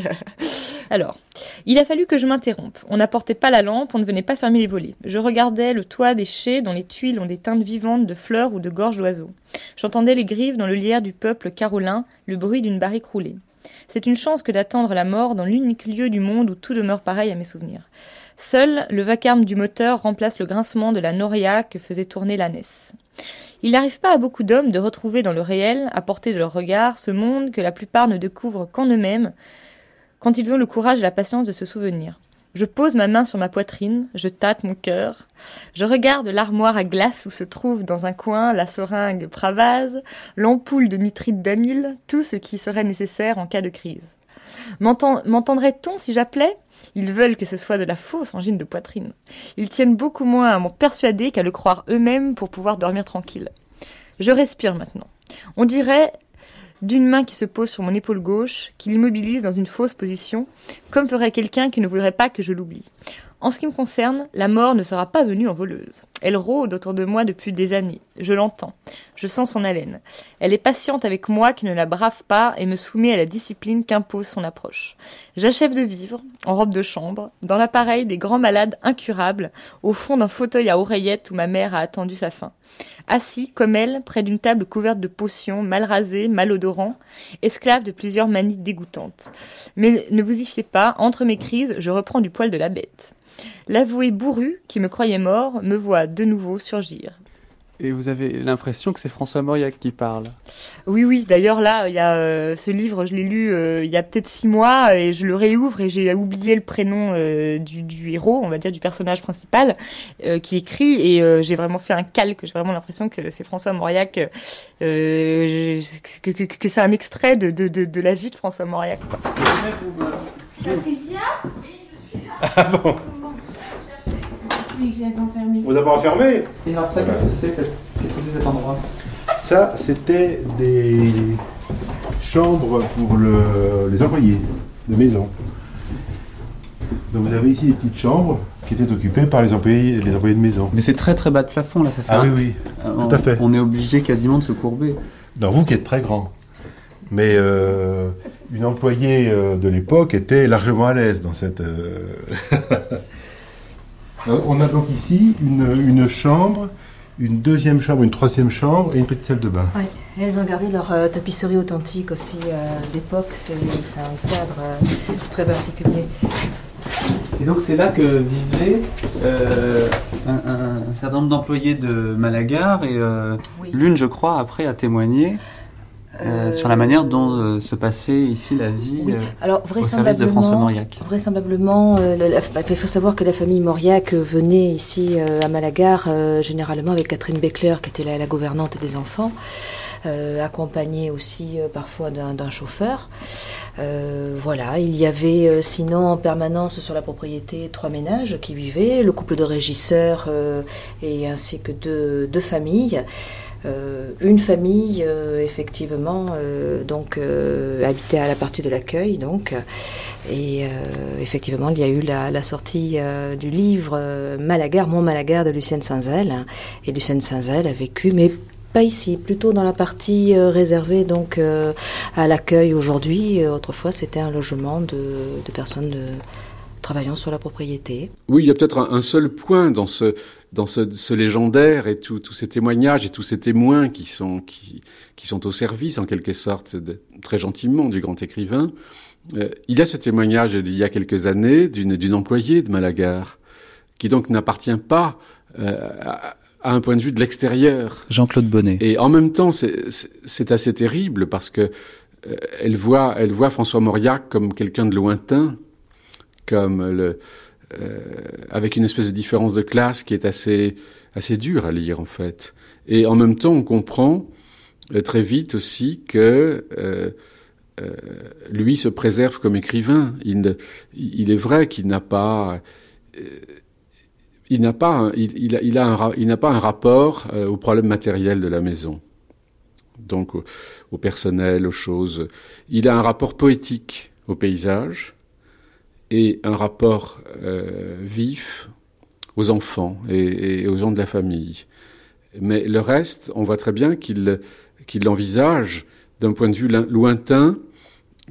alors. Il a fallu que je m'interrompe. On n'apportait pas la lampe, on ne venait pas fermer les volets. Je regardais le toit des chais dont les tuiles ont des teintes vivantes de fleurs ou de gorges d'oiseaux. J'entendais les griffes dans le lierre du peuple carolin, le bruit d'une barrique roulée. C'est une chance que d'attendre la mort dans l'unique lieu du monde où tout demeure pareil à mes souvenirs. Seul le vacarme du moteur remplace le grincement de la noria que faisait tourner l'ânesse. Il n'arrive pas à beaucoup d'hommes de retrouver dans le réel, à portée de leur regard, ce monde que la plupart ne découvrent qu'en eux-mêmes, quand ils ont le courage et la patience de se souvenir. Je pose ma main sur ma poitrine, je tâte mon cœur, je regarde l'armoire à glace où se trouve dans un coin la seringue Pravase, l'ampoule de nitrite d'amyle, tout ce qui serait nécessaire en cas de crise. M'entendrait-on si j'appelais? Ils veulent que ce soit de la fausse angine de poitrine. Ils tiennent beaucoup moins à m'en persuader qu'à le croire eux-mêmes pour pouvoir dormir tranquille. Je respire maintenant. On dirait d'une main qui se pose sur mon épaule gauche, qui l'immobilise dans une fausse position, comme ferait quelqu'un qui ne voudrait pas que je l'oublie. En ce qui me concerne, la mort ne sera pas venue en voleuse. Elle rôde autour de moi depuis des années. Je l'entends. Je sens son haleine. Elle est patiente avec moi qui ne la brave pas et me soumet à la discipline qu'impose son approche. J'achève de vivre, en robe de chambre, dans l'appareil des grands malades incurables, au fond d'un fauteuil à oreillettes où ma mère a attendu sa fin assis, comme elle, près d'une table couverte de potions, mal rasée, malodorant, esclave de plusieurs manies dégoûtantes. Mais ne vous y fiez pas, entre mes crises, je reprends du poil de la bête. L'avoué bourru, qui me croyait mort, me voit de nouveau surgir. Et vous avez l'impression que c'est François Mauriac qui parle. Oui, oui. D'ailleurs, là, il y a euh, ce livre, je l'ai lu euh, il y a peut-être six mois, et je le réouvre et j'ai oublié le prénom euh, du, héros, on va dire du personnage principal, qui écrit, et j'ai vraiment fait un calque. J'ai vraiment l'impression que c'est François Mauriac, que, que, c'est un extrait de, de, de, la vie de François Mauriac. Patricia? Oui, je suis là. Ah bon? Vous avez enfermé Et alors ça, qu'est-ce que c'est Qu'est-ce que c'est cet endroit Ça, c'était des chambres pour les employés de maison. Donc vous avez ici des petites chambres qui étaient occupées par les employés, les employés de maison. Mais c'est très très bas de plafond là, ça fait. Ah oui, oui, tout à fait. On est obligé quasiment de se courber. Dans vous qui êtes très grand. Mais euh, une employée euh, de l'époque était largement à l'aise dans cette. Euh, on a donc ici une, chambre, une deuxième chambre, une troisième chambre et une petite salle de bain. Oui, elles ont gardé leur euh, tapisserie authentique aussi euh, d'époque. C'est un cadre très particulier. Et donc c'est là que vivaient un, certain nombre d'employés de Malagar et l'une, je crois, après a témoigné euh, sur la manière dont euh, se passait ici la vie oui. Euh, Alors, au service de François Mauriac. Vraisemblablement, il faut savoir que la famille Mauriac venait ici à Malagar généralement avec Catherine Beckler, qui était la, la gouvernante des enfants. accompagnée aussi parfois d'un chauffeur. voilà, il y avait sinon en permanence sur la propriété trois ménages qui vivaient, le couple de régisseurs et ainsi que deux, deux familles. Euh, une famille, euh, effectivement, euh, donc habitait à la partie de l'accueil, donc, et effectivement, il y a eu la, sortie du livre Malagar, Mon Malagar de Lucienne Saint-Zel, et Lucienne Saint-Zel a vécu, mais Pas ici, plutôt dans la partie réservée donc à l'accueil aujourd'hui. Autrefois, c'était un logement de, personnes travaillant sur la propriété. Oui, il y a peut-être un, seul point dans ce, dans ce, légendaire et tous ces témoignages et tous ces témoins qui sont, qui, qui sont au service, en quelque sorte, très gentiment, du grand écrivain. Euh, il y a ce témoignage il y a quelques années d'une employée de Malagar, qui donc n'appartient pas euh, à, un point de vue de l'extérieur. Jean-Claude Bonnet. Et en même temps, c'est assez terrible parce que euh, elle, voit, elle voit François Mauriac comme quelqu'un de lointain, comme le, avec une espèce de différence de classe qui est assez, assez dure à lire en fait. Et en même temps, on comprend très vite aussi que euh, lui se préserve comme écrivain. Il, est vrai qu'il n'a pas, euh, il n'a pas, il, il, a, il, un, pas un rapport euh, au problème matériel de la maison, donc au, personnel, aux choses. Il a un rapport poétique au paysage et un rapport vif aux enfants et, aux gens de la famille. Mais le reste, on voit très bien qu'il qu'il l'envisage d'un point de vue lointain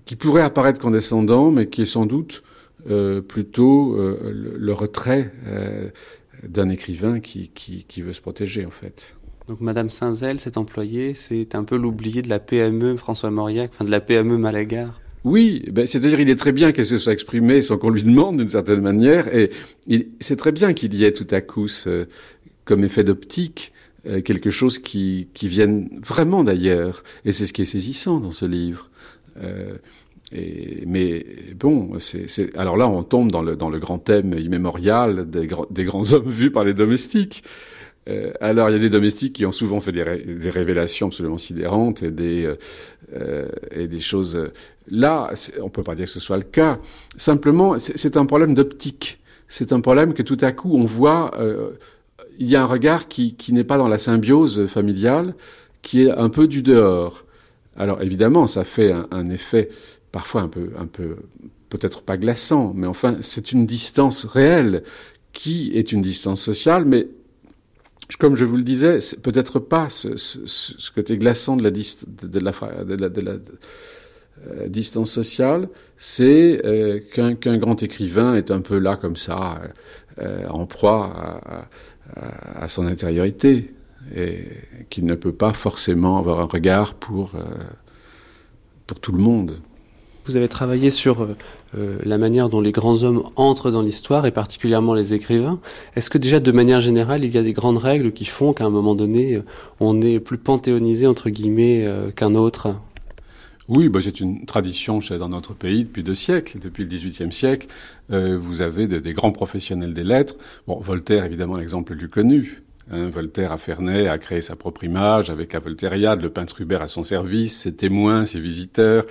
qui pourrait apparaître condescendant, mais qui est sans doute euh, plutôt euh, le, retrait euh, d'un écrivain qui, qui, veut se protéger, en fait. Donc Madame Saint-Zel, cet employé, c'est un peu l'oublié de la PME François Mauriac, enfin de la PME Malagar. Oui, ben, c'est-à-dire il est très bien qu'elle se soit exprimée sans qu'on lui demande d'une certaine manière, et c'est très bien qu'il y ait tout à coup comme effet d'optique quelque chose qui, qui vienne vraiment d'ailleurs, et c'est ce qui est saisissant dans ce livre. Euh, mais bon, alors là, on tombe dans le, grand thème immémorial des, grands hommes vus par les domestiques. Euh, alors, il y a des domestiques qui ont souvent fait des, révélations absolument sidérantes et des, euh, et des choses. Là, on peut pas dire que ce soit le cas. Simplement, c'est un problème d'optique. C'est un problème que tout à coup, on voit. Euh, il y a un regard qui, n'est pas dans la symbiose familiale, qui est un peu du dehors. Alors évidemment, ça fait un, effet parfois un peu, un peu peut-être pas glaçant, mais enfin, c'est une distance réelle qui est une distance sociale, mais comme je vous le disais, c'est peut-être pas ce, côté glaçant de la, de, la, euh, distance sociale, c'est euh, qu'un grand écrivain est un peu là comme ça, euh, en proie à son intériorité et qu'il ne peut pas forcément avoir un regard pour, pour tout le monde. Vous avez travaillé sur la manière dont les grands hommes entrent dans l'histoire et particulièrement les écrivains. Est-ce que déjà de manière générale, il y a des grandes règles qui font qu'à un moment donné, on est plus panthéonisé entre guillemets qu'un autre? Oui, bah, c'est une tradition dans notre pays depuis deux siècles. Depuis le XVIIIe siècle, vous avez des, des, grands professionnels des lettres. Bon, Voltaire, évidemment, l'exemple le plus connu. Hein, Voltaire à Ferney a créé sa propre image avec la Voltairiade, le peintre Hubert à son service, ses témoins, ses visiteurs,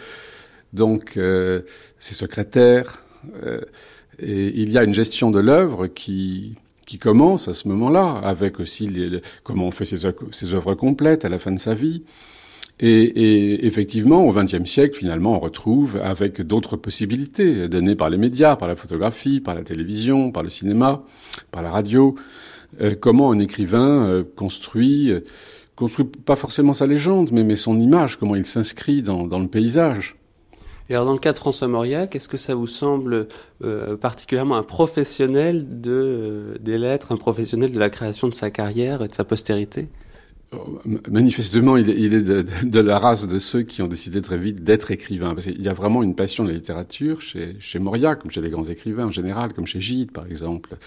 donc euh, ses secrétaires. Euh, et il y a une gestion de l'œuvre qui, commence à ce moment-là, avec aussi comment on fait ses, ses, œuvres complètes à la fin de sa vie. Et, effectivement, au XXe siècle, finalement, on retrouve avec d'autres possibilités données par les médias, par la photographie, par la télévision, par le cinéma, par la radio, euh, comment un écrivain euh, construit, euh, construit pas forcément sa légende, mais, mais son image, comment il s'inscrit dans, le paysage. Et alors dans le cas de François Mauriac, est-ce que ça vous semble particulièrement un professionnel de, des lettres, un professionnel de la création de sa carrière et de sa postérité? Manifestement, il est, de, la race de ceux qui ont décidé très vite d'être écrivains. Parce qu'il y a vraiment une passion de la littérature chez, chez comme chez les grands écrivains en général, comme chez Gide par exemple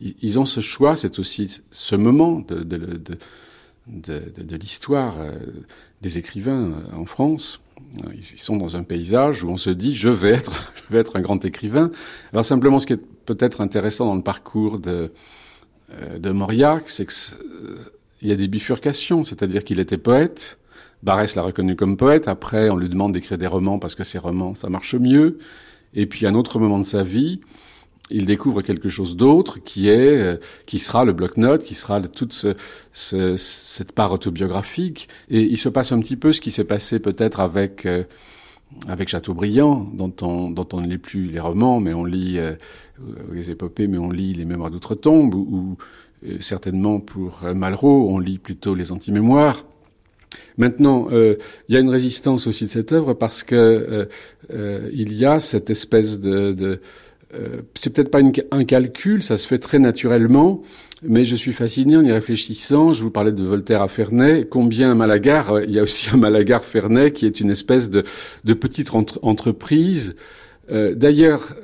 ils ont ce choix, c'est aussi ce moment de, l'histoire euh, des écrivains euh, en France. Ils sont dans un paysage où on se dit je vais être, je vais être un grand écrivain. Alors simplement, ce qui est peut-être intéressant dans le parcours de, euh, de Mauriac, c'est qu'il y a des bifurcations, c'est-à-dire qu'il était poète. Barès l'a reconnu comme poète. Après, on lui demande d'écrire des romans parce que ses romans, ça marche mieux. Et puis, à un autre moment de sa vie, il découvre quelque chose d'autre qui est, euh, qui sera le bloc-notes, qui sera toute ce, ce, cette part autobiographique. Et il se passe un petit peu ce qui s'est passé peut-être avec euh, avec Chateaubriand, dont on, ne lit plus les romans, mais on lit euh, les épopées, mais on lit les Mémoires d'outre-tombe, ou, certainement pour Malraux, on lit plutôt les anti-mémoires. Maintenant, euh, il y a une résistance aussi de cette œuvre parce que euh, euh, il y a cette espèce de, c'est peut-être pas un calcul, ça se fait très naturellement, mais je suis fasciné en y réfléchissant. Je vous parlais de Voltaire à Ferney. Combien à Malagar Il y a aussi un Malagar Ferney qui est une espèce de petite entreprise. D'ailleurs,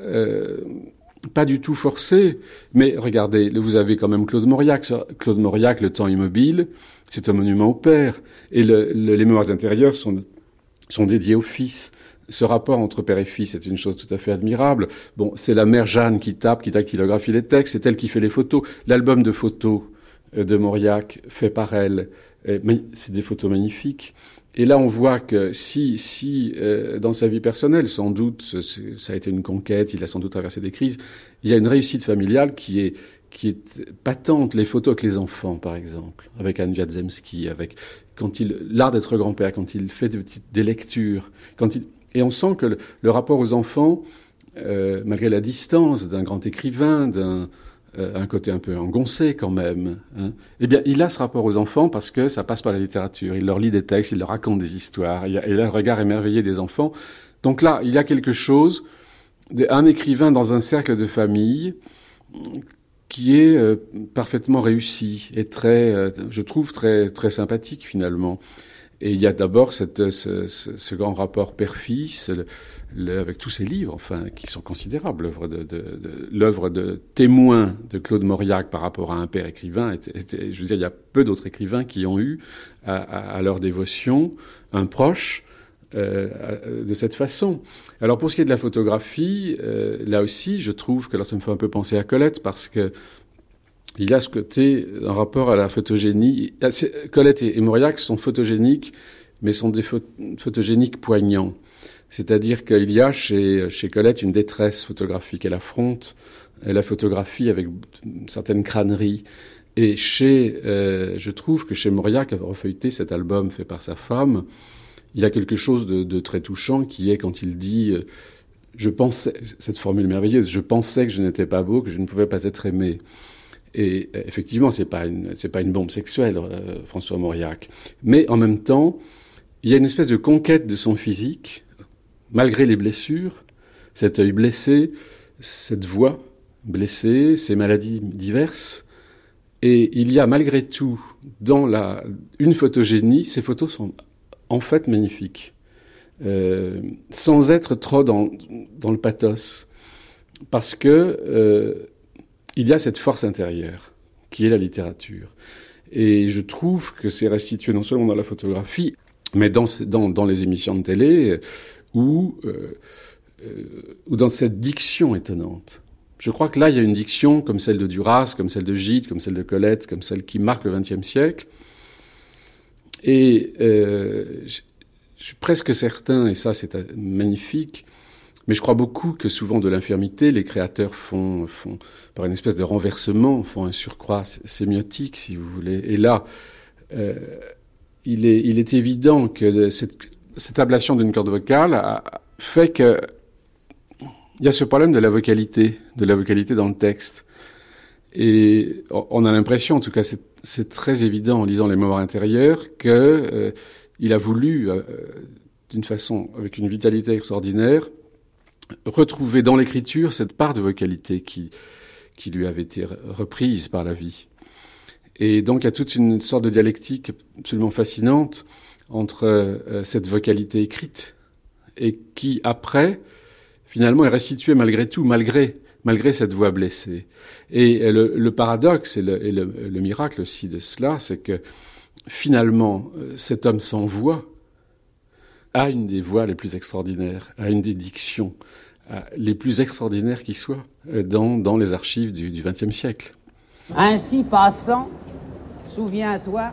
pas du tout forcé, mais regardez, vous avez quand même Claude Mauriac. Claude Mauriac, Le temps immobile, c'est un monument au père. Et le, les mémoires intérieures sont, sont dédiées au fils. Ce rapport entre père et fils est une chose tout à fait admirable. Bon, c'est la mère Jeanne qui tape, qui dactylographie les textes, c'est elle qui fait les photos. L'album de photos euh, de Mauriac, fait par elle, c'est des photos magnifiques. Et là, on voit que si, si euh, dans sa vie personnelle, sans doute, ça a été une conquête, il a sans doute traversé des crises, il y a une réussite familiale qui est, qui est patente. Les photos avec les enfants, par exemple, avec Anne Wiadzemski, avec l'art d'être grand-père, quand il fait des, des lectures, quand il et on sent que le, rapport aux enfants, euh, malgré la distance d'un grand écrivain, d'un un côté un peu engoncé quand même, hein. eh bien, il a ce rapport aux enfants parce que ça passe par la littérature. Il leur lit des textes, il leur raconte des histoires, il a, le regard émerveillé des enfants. Donc là, il y a quelque chose, un écrivain dans un cercle de famille qui est euh, parfaitement réussi et très, euh, je trouve, très, très sympathique finalement. Et il y a d'abord ce, ce, grand rapport père-fils, avec tous ces livres, enfin, qui sont considérables. L'œuvre de, témoin de Claude Mauriac par rapport à un père écrivain, je veux dire, il y a peu d'autres écrivains qui ont eu à, leur dévotion un proche euh, de cette façon. Alors pour ce qui est de la photographie, euh, là aussi, je trouve que ça me fait un peu penser à Colette parce que il y a ce côté en rapport à la photogénie. Ah, Colette et, Mauriac sont photogéniques, mais sont des photogéniques poignants. C'est-à-dire qu'il y a chez, Colette une détresse photographique. Elle affronte la photographie avec une certaine crânerie. Et chez, euh, je trouve que chez Mauriac, avoir refeuilleté cet album fait par sa femme, il y a quelque chose de, très touchant qui est quand il dit euh, je pensais, cette formule merveilleuse, je pensais que je n'étais pas beau, que je ne pouvais pas être aimé. Et euh, effectivement, c'est pas une, c'est pas une bombe sexuelle, François Mauriac. Mais en même temps, il y a une espèce de conquête de son physique, malgré les blessures, cet œil blessé, cette voix blessée, ces maladies diverses. Et il y a malgré tout dans la, une photogénie, ces photos sont en fait magnifiques, euh, sans être trop dans, dans, le pathos, parce que euh, il y a cette force intérieure qui est la littérature. Et je trouve que c'est restitué non seulement dans la photographie, mais dans, dans, dans les émissions de télé, ou, euh, euh, dans cette diction étonnante. Je crois que là, il y a une diction comme celle de Duras, comme celle de Gide, comme celle de Colette, comme celle qui marque le XXe siècle. Et euh, je, suis presque certain, et ça c'est magnifique, mais je crois beaucoup que souvent de l'infirmité, les créateurs font, par une espèce de renversement, font un surcroît sémiotique, si vous voulez. Et là, euh, il est évident que cette cette ablation d'une corde vocale fait que il y a ce problème de la vocalité, de la vocalité dans le texte. Et on a l'impression, en tout cas c'est très évident en lisant les mémoires intérieures, que euh, il a voulu, euh, d'une façon, avec une vitalité extraordinaire, retrouver dans l'écriture cette part de vocalité qui, qui lui avait été reprise par la vie. Et donc il y a toute une sorte de dialectique absolument fascinante entre euh, cette vocalité écrite et qui, après, finalement, est restituée malgré tout, malgré, malgré cette voix blessée. Et le, le paradoxe et, le, miracle aussi de cela, c'est que finalement, euh, cet homme sans voix a une des voix les plus extraordinaires, a une des dictions les plus extraordinaires qui soient euh, dans, dans les archives du XXe siècle. Ainsi passant, souviens-toi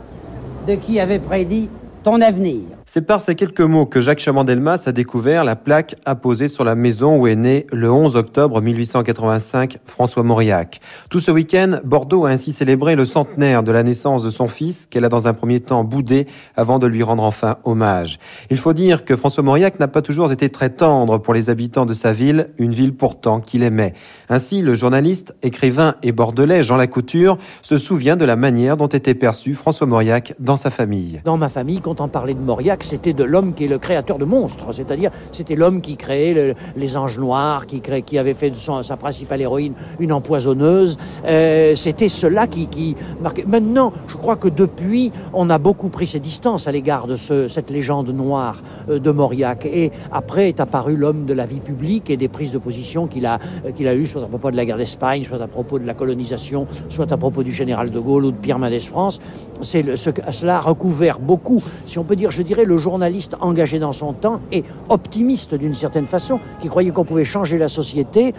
de qui avait prédit ton avenir. C'est par ces quelques mots que Jacques Chaban-Delmas a découvert la plaque apposée sur la maison où est né le 11 octobre 1885 François Mauriac. Tout ce week-end, Bordeaux a ainsi célébré le centenaire de la naissance de son fils qu'elle a dans un premier temps boudé avant de lui rendre enfin hommage. Il faut dire que François Mauriac n'a pas toujours été très tendre pour les habitants de sa ville, une ville pourtant qu'il aimait. Ainsi, le journaliste, écrivain et bordelais Jean Lacouture se souvient de la manière dont était perçu François Mauriac dans sa famille. Dans ma famille, quand on parlait de Mauriac, c'était de l'homme qui est le créateur de monstres, c'est-à-dire c'était l'homme qui créait les anges noirs, qui, qui avait fait de sa principale héroïne une empoisonneuse. Euh, c'était cela qui, marquait. Maintenant, je crois que depuis, on a beaucoup pris ses distances à l'égard de ce, cette légende noire euh, de Mauriac. Et après est apparu l'homme de la vie publique et des prises de position qu'il a, euh, qu'il a eues, soit à propos de la guerre d'Espagne, soit à propos de la colonisation, soit à propos du général de Gaulle ou de Pierre Mendès France. C'est ce, cela a recouvert beaucoup, si on peut dire, je dirais, le journaliste engagé dans son temps et optimiste d'une certaine façon, qui croyait qu'on pouvait changer la société,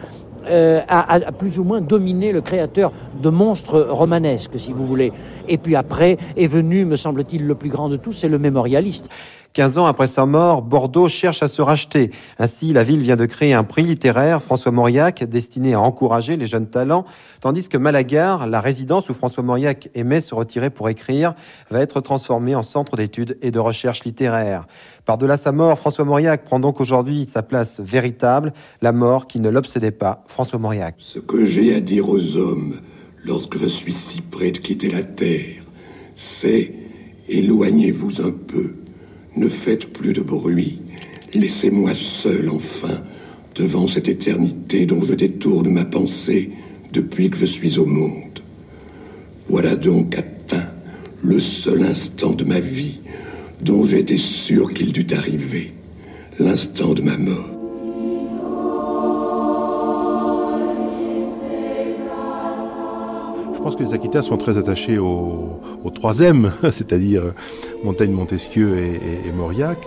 euh, a, plus ou moins dominé le créateur de monstres romanesques, si vous voulez. Et puis après est venu, me semble-t-il, le plus grand de tous, c'est le mémorialiste. 15 ans après sa mort, Bordeaux cherche à se racheter. Ainsi, la ville vient de créer un prix littéraire, François Mauriac, destiné à encourager les jeunes talents, tandis que Malagar, la résidence où François Mauriac aimait se retirer pour écrire, va être transformée en centre d'études et de recherche littéraire. Par-delà sa mort, François Mauriac prend donc aujourd'hui sa place véritable, la mort qui ne l'obsédait pas, François Mauriac. Ce que j'ai à dire aux hommes lorsque je suis si près de quitter la terre, c'est éloignez-vous un peu ne faites plus de bruit. Laissez-moi seul enfin devant cette éternité dont je détourne ma pensée depuis que je suis au monde. Voilà donc atteint le seul instant de ma vie dont j'étais sûr qu'il dût arriver, l'instant de ma mort. Pense que les Aquitas sont très attachés au, troisième, c'est-à-dire Montaigne, Montesquieu et, Mauriac.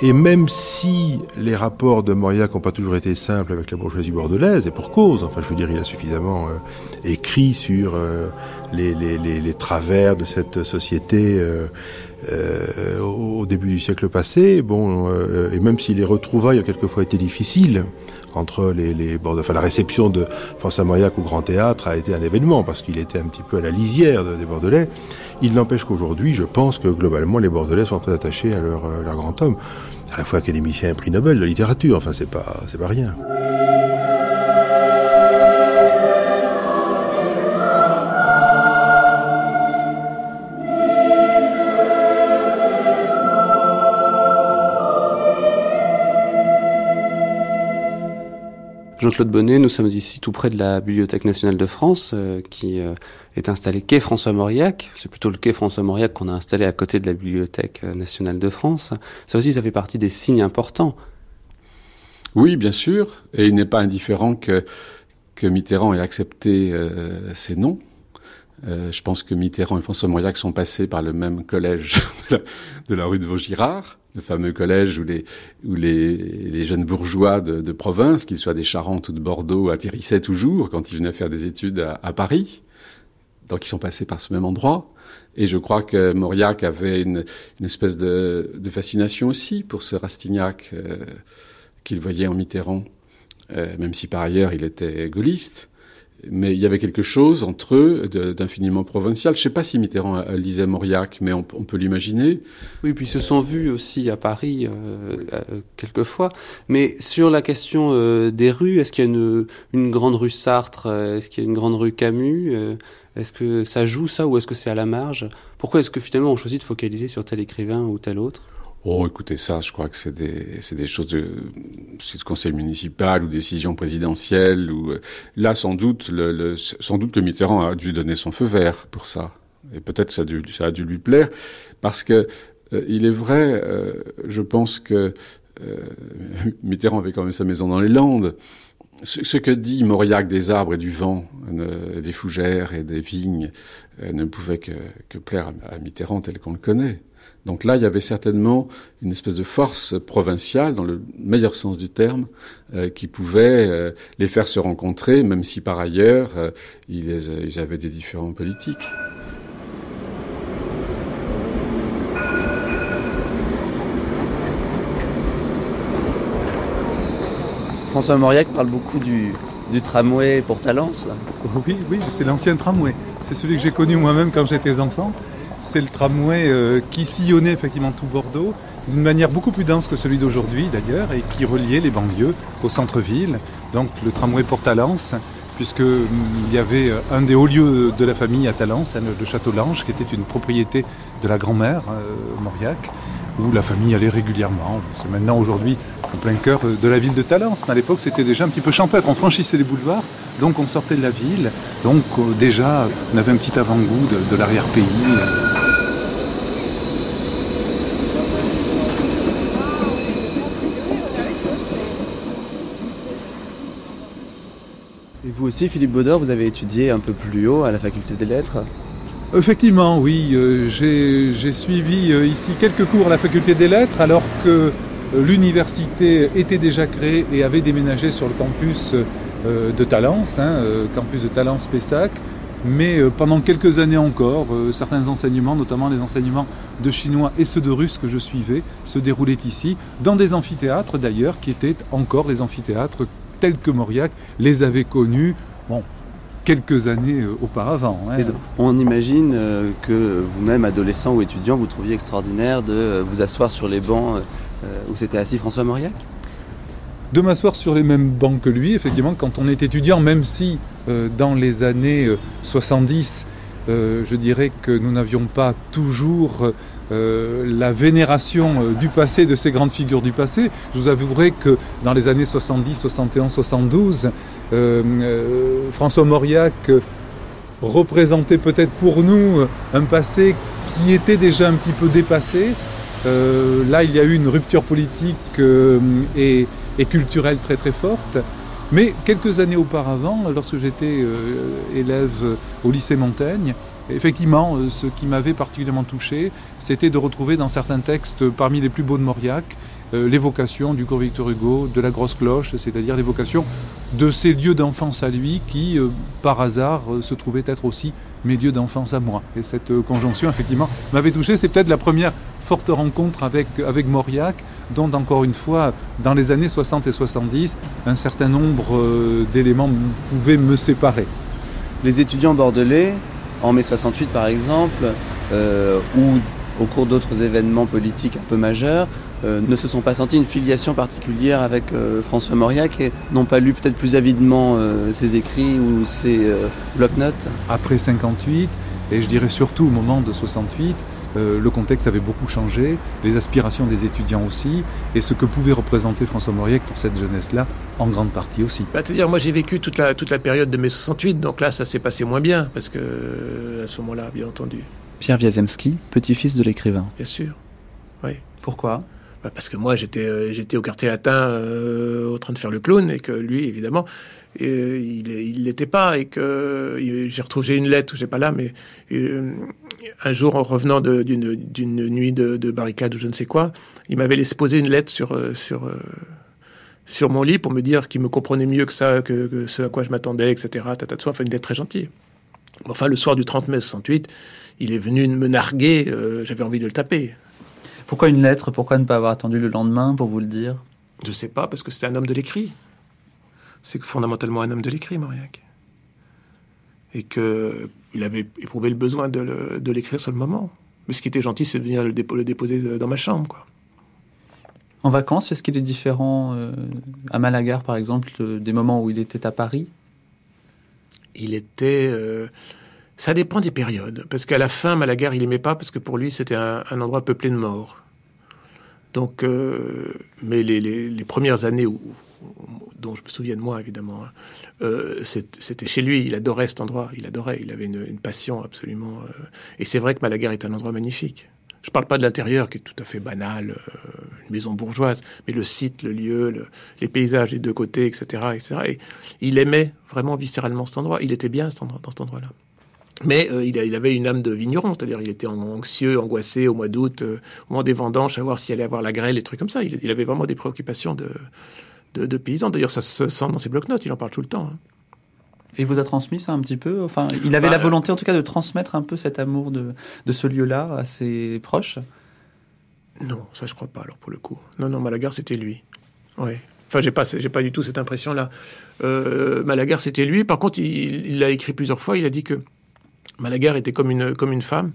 Et même si les rapports de Mauriac n'ont pas toujours été simples avec la bourgeoisie bordelaise, et pour cause, enfin je veux dire, il a suffisamment euh, écrit sur euh, les, travers de cette société euh, au début du siècle passé, bon, et même si les retrouvailles ont quelquefois été difficiles, entre les, les enfin la réception de François Mauriac au Grand Théâtre a été un événement parce qu'il était un petit peu à la lisière des Bordelais. Il n'empêche qu'aujourd'hui, je pense que globalement les Bordelais sont très attachés à leur, euh, leur grand homme, à la fois académicien et prix Nobel de littérature. Enfin, c'est pas c'est pas rien. Jean-Claude Bonnet, nous sommes ici tout près de la Bibliothèque nationale de France, euh, qui euh, est installée quai François Mauriac. C'est plutôt le quai François Mauriac qu'on a installé à côté de la Bibliothèque euh, nationale de France. Ça aussi, ça fait partie des signes importants. Oui, bien sûr. Et il n'est pas indifférent que, que Mitterrand ait accepté ces noms. Je pense que Mitterrand et François Mauriac sont passés par le même collège de la rue de Vaugirard le fameux collège où les, jeunes bourgeois de, province, qu'ils soient des Charentes ou de Bordeaux, atterrissaient toujours quand ils venaient faire des études à, Paris. Donc ils sont passés par ce même endroit. Et je crois que Mauriac avait une, espèce de, de, fascination aussi pour ce Rastignac euh, qu'il voyait en Mitterrand, euh, même si par ailleurs il était gaulliste mais il y avait quelque chose entre eux d'infiniment provincial. Je ne sais pas si Mitterrand lisait Mauriac, mais on, peut l'imaginer. Oui, puis ils se sont vus aussi à Paris euh, euh, quelques fois. Mais sur la question euh, des rues, est-ce qu'il y a une, une, grande rue Sartre Est-ce qu'il y a une grande rue Camus Est-ce que ça joue ça ou est-ce que c'est à la marge? Pourquoi est-ce que finalement on choisit de focaliser sur tel écrivain ou tel autre? Oh, écoutez, ça, je crois que c'est des, choses de, de conseil municipal ou décision présidentielle ou, euh, là, sans doute, que Mitterrand a dû donner son feu vert pour ça. Et peut-être ça ça a dû lui plaire parce que, euh, il est vrai, euh, je pense que, Mitterrand avait quand même sa maison dans les Landes. Ce, que dit Mauriac des arbres et du vent, des fougères et des vignes, ne pouvait que plaire à Mitterrand tel qu'on le connaît. Donc là, il y avait certainement une espèce de force provinciale, dans le meilleur sens du terme, euh, qui pouvait euh, les faire se rencontrer, même si par ailleurs, euh, ils, avaient des différents politiques. François Mauriac parle beaucoup du, du tramway pour Talence. Oui, oui, c'est l'ancien tramway. C'est celui que j'ai connu moi-même quand j'étais enfant. C'est le tramway euh, qui sillonnait effectivement tout Bordeaux, d'une manière beaucoup plus dense que celui d'aujourd'hui d'ailleurs, et qui reliait les banlieues au centre-ville. Donc le tramway pour Talence, puisqu'il mm, y avait euh, un des hauts lieux de la famille à Talence, le château Lange, qui était une propriété de la grand-mère euh, Mauriac, où la famille allait régulièrement. C'est maintenant aujourd'hui en plein cœur de la ville de Talence, mais à l'époque c'était déjà un petit peu champêtre. On franchissait les boulevards, donc on sortait de la ville, donc déjà on avait un petit avant-goût de, l'arrière-pays. Vous aussi, Philippe Baudor, vous avez étudié un peu plus haut à la faculté des lettres Effectivement, oui. Euh, j'ai suivi euh, ici quelques cours à la faculté des lettres alors que l'université était déjà créée et avait déménagé sur le campus euh, de Talence, hein, euh, campus de Talence-Pessac. Mais euh, pendant quelques années encore, certains enseignements, notamment les enseignements de chinois et ceux de russe que je suivais, se déroulaient ici, dans des amphithéâtres d'ailleurs, qui étaient encore les amphithéâtres tels que Mauriac les avait connus. Bon, quelques années auparavant. Hein. On imagine que vous-même, adolescent ou étudiant, vous trouviez extraordinaire de vous asseoir sur les bancs où s'était assis François Mauriac? De m'asseoir sur les mêmes bancs que lui, effectivement, quand on est étudiant, même si euh, dans les années 70, euh, euh, je dirais que nous n'avions pas toujours la vénération du passé, de ces grandes figures du passé. Je vous avouerai que dans les années 70, 71, 72, François Mauriac représentait peut-être pour nous un passé qui était déjà un petit peu dépassé. là, il y a eu une rupture politique et culturelle très très forte. Mais quelques années auparavant, lorsque j'étais euh, élève au lycée Montaigne, effectivement, euh, ce qui m'avait particulièrement touché, c'était de retrouver dans certains textes parmi les plus beaux de Mauriac euh, l'évocation du cours Victor Hugo, de la grosse cloche, c'est-à-dire l'évocation de ces lieux d'enfance à lui qui, par hasard, se trouvaient être aussi mes lieux d'enfance à moi. Et cette conjonction, effectivement, m'avait touché. C'est peut-être la première forte rencontre avec, avec Mauriac, dont encore une fois, dans les années 60 et 70, un certain nombre euh, d'éléments pouvaient me séparer. Les étudiants bordelais, en mai 68 par exemple, euh, ou au cours d'autres événements politiques un peu majeurs, euh, ne se sont pas sentis une filiation particulière avec François Mauriac et n'ont pas lu peut-être plus avidement ses écrits ou ses bloc-notes? Après 58, et je dirais surtout au moment de 68, euh, le contexte avait beaucoup changé, les aspirations des étudiants aussi, et ce que pouvait représenter François Mauriac pour cette jeunesse-là, en grande partie aussi. Bah, dire moi j'ai vécu toute la, toute la période de mai 68, donc là ça s'est passé moins bien, parce que euh, à ce moment-là, bien entendu. Pierre Wiazemski, petit-fils de l'écrivain. Bien sûr, oui. Pourquoi? Bah, parce que moi j'étais euh, j'étais au quartier latin euh, au train de faire le clown et que lui évidemment euh, il il l'était pas et que j'ai retrouvé une lettre j'ai pas là mais un jour en revenant d'une nuit de, de, barricade ou je ne sais quoi il m'avait laissé poser une lettre sur sur sur mon lit pour me dire qu'il me comprenait mieux que ça que, ce à quoi je m'attendais etc tata de enfin une lettre très gentille enfin le soir du 30 mai 68 il est venu me narguer j'avais envie de le taper pourquoi une lettre? Pourquoi ne pas avoir attendu le lendemain pour vous le dire? Je sais pas, parce que c'était un homme de l'écrit. C'est fondamentalement un homme de l'écrit, Mauriac. Et qu'il avait éprouvé le besoin de l'écrire sur le moment. Mais ce qui était gentil, c'est de venir le, déposer dans ma chambre, quoi. En vacances, est-ce qu'il est différent euh, à Malaga, par exemple, des moments où il était à Paris? Il était. Euh, ça dépend des périodes. Parce qu'à la fin, Malaga, il aimait pas parce que pour lui, c'était un, endroit peuplé de morts. Donc, euh, mais les, premières années où, dont je me souviens de moi évidemment, hein, euh, c'était chez lui. Il adorait cet endroit. Il adorait. Il avait une, passion absolument. Euh, et c'est vrai que Malaga est un endroit magnifique. Je ne parle pas de l'intérieur qui est tout à fait banal, une maison bourgeoise, mais le site, le lieu, les paysages des deux côtés, etc., etc. Et il aimait vraiment viscéralement cet endroit. Il était bien dans cet endroit-là. Mais euh, il, avait une âme de vigneron, c'est-à-dire il était anxieux, angoissé au mois d'août, euh, au moment des vendanges, savoir s'il allait avoir la grêle, des trucs comme ça. Il, avait vraiment des préoccupations de, de, paysan. D'ailleurs, ça se sent dans ses blocs-notes, il en parle tout le temps. Hein. Il vous a transmis ça un petit peu? Enfin, il avait la bah, volonté en tout cas de transmettre un peu cet amour de, de ce lieu-là à ses proches? Non, ça je crois pas alors pour le coup. Non, non, Malagar c'était lui. Oui. Enfin, j'ai pas, j'ai pas du tout cette impression-là. Euh, Malagar, c'était lui. Par contre, il l'a écrit plusieurs fois. Il a dit que Malagar était comme une, comme une femme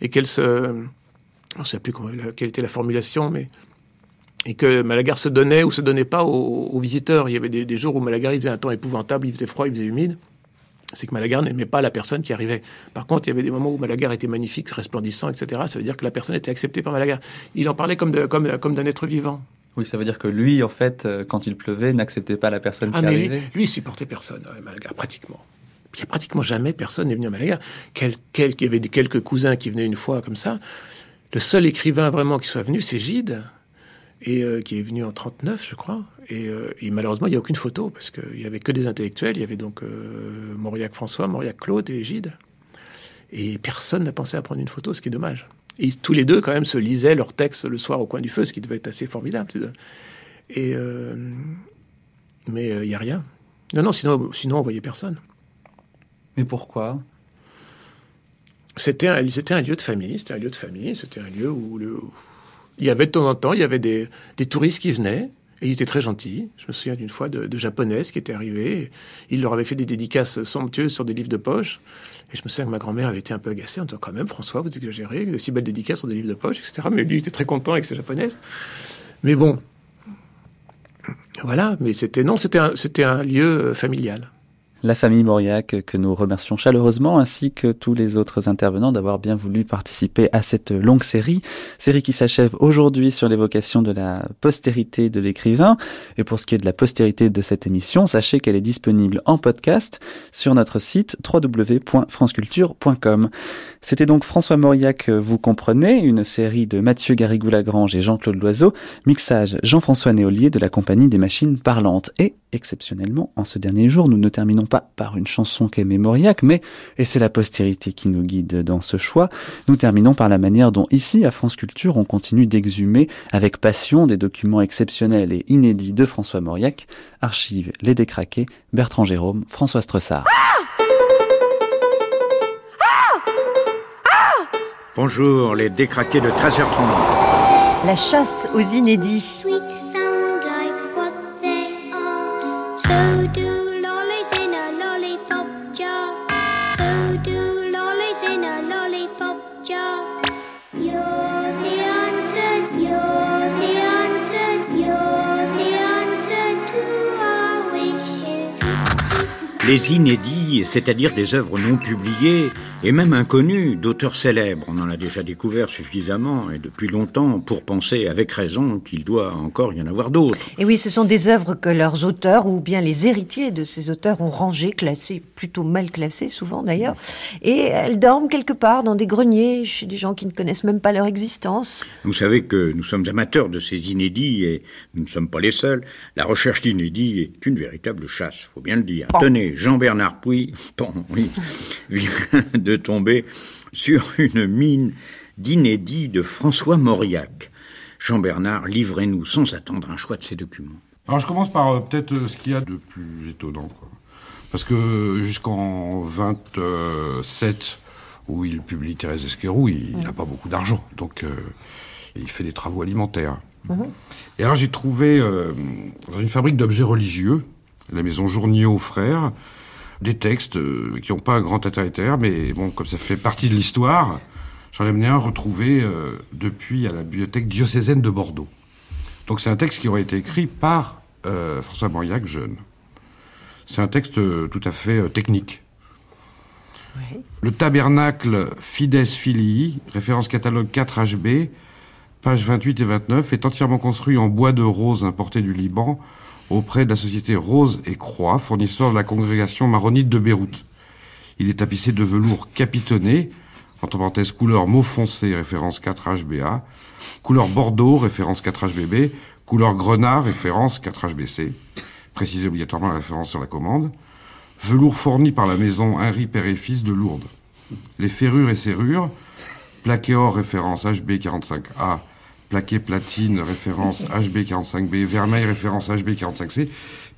et qu'elle se, je ne sais plus comment, quelle était la formulation, mais et que Malagar se donnait ou se donnait pas aux, visiteurs. Il y avait des, jours où Malagar il faisait un temps épouvantable, il faisait froid, il faisait humide. C'est que Malagar n'aimait pas la personne qui arrivait. Par contre, il y avait des moments où Malagar était magnifique, resplendissant, etc. Ça veut dire que la personne était acceptée par Malagar. Il en parlait comme, comme, comme d'un être vivant. Oui, ça veut dire que lui, en fait, euh, quand il pleuvait, n'acceptait pas la personne ah, qui mais arrivait. Lui, lui, il supportait personne, euh, Malagar, pratiquement. Il n'y a pratiquement jamais personne n'est venu à Malaga. Quel, quel, il y avait quelques cousins qui venaient une fois comme ça. Le seul écrivain vraiment qui soit venu, c'est Gide, et euh, qui est venu en 39, je crois. Et, malheureusement, il n'y a aucune photo, parce qu'il n'y avait que des intellectuels. Il y avait donc Mauriac François, Mauriac Claude et Gide. Et personne n'a pensé à prendre une photo, ce qui est dommage. Et tous les deux, quand même, se lisaient leurs textes le soir au coin du feu, ce qui devait être assez formidable. Et, euh, mais il euh, n'y a rien. Non, non, sinon, sinon on voyait personne. Mais pourquoi? C'était un, un lieu de famille. C'était un lieu de famille. C'était un lieu où, le, il y avait de temps en temps, il y avait des, des touristes qui venaient. Et il était très gentil. Je me souviens d'une fois de, japonaises qui étaient arrivées. Il leur avait fait des dédicaces somptueuses sur des livres de poche. Et je me souviens que ma grand-mère avait été un peu agacée en disant quand même, François, vous exagérez, de si belles dédicaces sur des livres de poche, etc. Mais lui, il était très content avec ses japonaises. Mais bon, voilà. Mais c'était non, c'était un, c'était un lieu euh, familial la famille Mauriac, que nous remercions chaleureusement, ainsi que tous les autres intervenants d'avoir bien voulu participer à cette longue série. Série qui s'achève aujourd'hui sur l'évocation de la postérité de l'écrivain. Et pour ce qui est de la postérité de cette émission, sachez qu'elle est disponible en podcast sur notre site www.franceculture.com. C'était donc François Mauriac, vous comprenez, une série de Mathieu Garrigou-Lagrange et Jean-Claude Loiseau, mixage Jean-François Néolier de la compagnie des machines parlantes. Et exceptionnellement, en ce dernier jour, nous ne terminons pas par une chanson qu'aimait Mauriac, mais, et c'est la postérité qui nous guide dans ce choix, nous terminons par la manière dont ici, à France Culture, on continue d'exhumer avec passion des documents exceptionnels et inédits de François Mauriac, archives Les Décraqués, Bertrand Jérôme, François Stressard. Bonjour, les décraqués de 13h30. La chasse aux inédits. Les inédits, c'est-à-dire des œuvres non publiées et même inconnues d'auteurs célèbres. On en a déjà découvert suffisamment et depuis longtemps pour penser avec raison qu'il doit encore y en avoir d'autres. Et oui, ce sont des œuvres que leurs auteurs ou bien les héritiers de ces auteurs ont rangées, classées, plutôt mal classées souvent d'ailleurs, et elles dorment quelque part dans des greniers chez des gens qui ne connaissent même pas leur existence. Vous savez que nous sommes amateurs de ces inédits et nous ne sommes pas les seuls. La recherche d'inédits est une véritable chasse, faut bien le dire. Tenez, Jean-Bernard Puy, oui, vient de tomber sur une mine d'inédit de François Mauriac. Jean-Bernard, livrez-nous sans attendre un choix de ces documents. Alors je commence par euh, peut-être euh, ce qu'il y a de plus étonnant. Parce que jusqu'en 27, où il publie Thérèse Esquerou, il n'a pas beaucoup d'argent. Donc euh, il fait des travaux alimentaires. Mhm. Et alors j'ai trouvé dans une fabrique d'objets religieux, la maison Journier frères, des textes euh, qui n'ont pas un grand intérêt, mais bon, comme ça fait partie de l'histoire, j'en ai mené un retrouvé euh, depuis à la bibliothèque diocésaine de Bordeaux. Donc c'est un texte qui aurait été écrit par euh, François Mauriac, jeune. C'est un texte tout à fait technique. Le tabernacle Fides Filii, référence catalogue 4 HB, pages 28 et 29, est entièrement construit en bois de rose importé du Liban auprès de la société Rose et Croix, fournisseur de la congrégation maronite de Beyrouth. Il est tapissé de velours capitonné, entre parenthèses couleur mauve foncé, référence 4HBA, couleur Bordeaux, référence 4HBB, couleur Grenat, référence 4HBC, précisez obligatoirement la référence sur la commande, velours fourni par la maison Henri Père et Fils de Lourdes. Les ferrures et serrures, plaqué or, référence HB45A, plaqué platine, référence HB45B, vermeil, référence HB45C,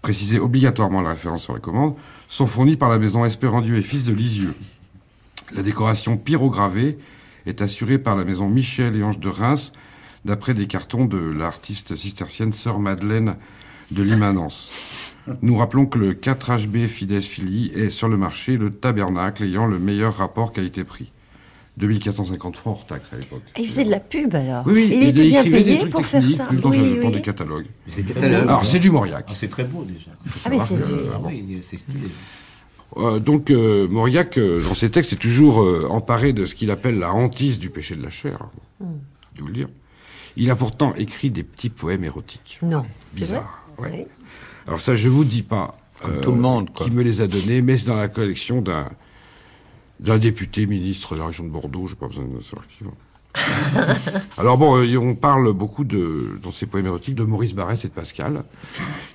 préciser obligatoirement la référence sur la commande, sont fournis par la maison Espérandieu et Fils de Lisieux. La décoration pyrogravée est assurée par la maison Michel et Ange de Reims, d'après des cartons de l'artiste cistercienne Sœur Madeleine de l'Immanence. Nous rappelons que le 4HB Fides Fili est sur le marché le tabernacle ayant le meilleur rapport qualité-prix. 2450 francs hors taxe à l'époque. Ah, il faisait de la pub alors Oui, oui, il, était bien payé des pour faire ça. Dans, oui, dans oui. des catalogues. catalogues. Alors c'est du Mauriac. Ah, c'est très beau déjà. Ah mais c'est c'est stylé. Euh, donc euh, Mauriac, euh, dans ses textes, est toujours euh, emparé de ce qu'il appelle la hantise du péché de la chair. Hmm. Je vous le dire. Il a pourtant écrit des petits poèmes érotiques. Non. Bizarre. Ouais. Alors ça, je vous dis pas Comme tout le monde, quoi. qui me les a donnés, mais c'est dans la collection d'un d'un député ministre de la région de Bordeaux. J'ai pas besoin de savoir qui. Alors bon, euh, on parle beaucoup de dans ces poèmes érotiques de Maurice Barrès et de Pascal,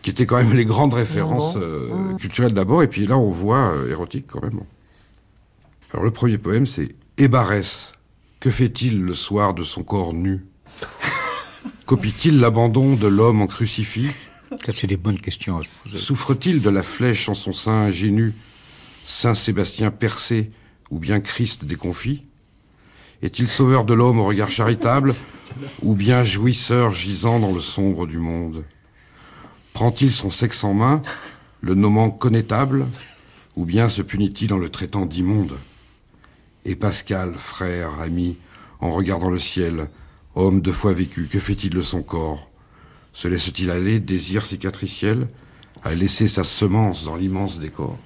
qui étaient quand même les grandes références bon. euh, Mm. culturelles d'abord, et puis là on voit euh, érotique quand même. Alors le premier poème c'est Et Barrès, que fait-il le soir de son corps nu? Copie-t-il l'abandon de l'homme en crucifix? Ça, c'est des bonnes questions à se poser. Souffre-t-il de la flèche en son sein ingénu, Saint Sébastien percé ou bien Christ déconfit Est-il sauveur de l'homme au regard charitable ou bien jouisseur gisant dans le sombre du monde Prend-il son sexe en main, le nommant connétable ou bien se punit-il en le traitant d'immonde Et Pascal, frère, ami, en regardant le ciel, homme deux fois vécu, que fait-il de son corps se laisse-t-il aller, désir cicatriciel, à laisser sa semence dans l'immense décor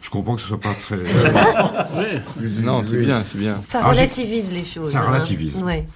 je comprends que ce soit pas très... Non, c'est bien, c'est bien. Ça Alors, j'ai- relativise les choses. Ça hein. relativise. Ouais.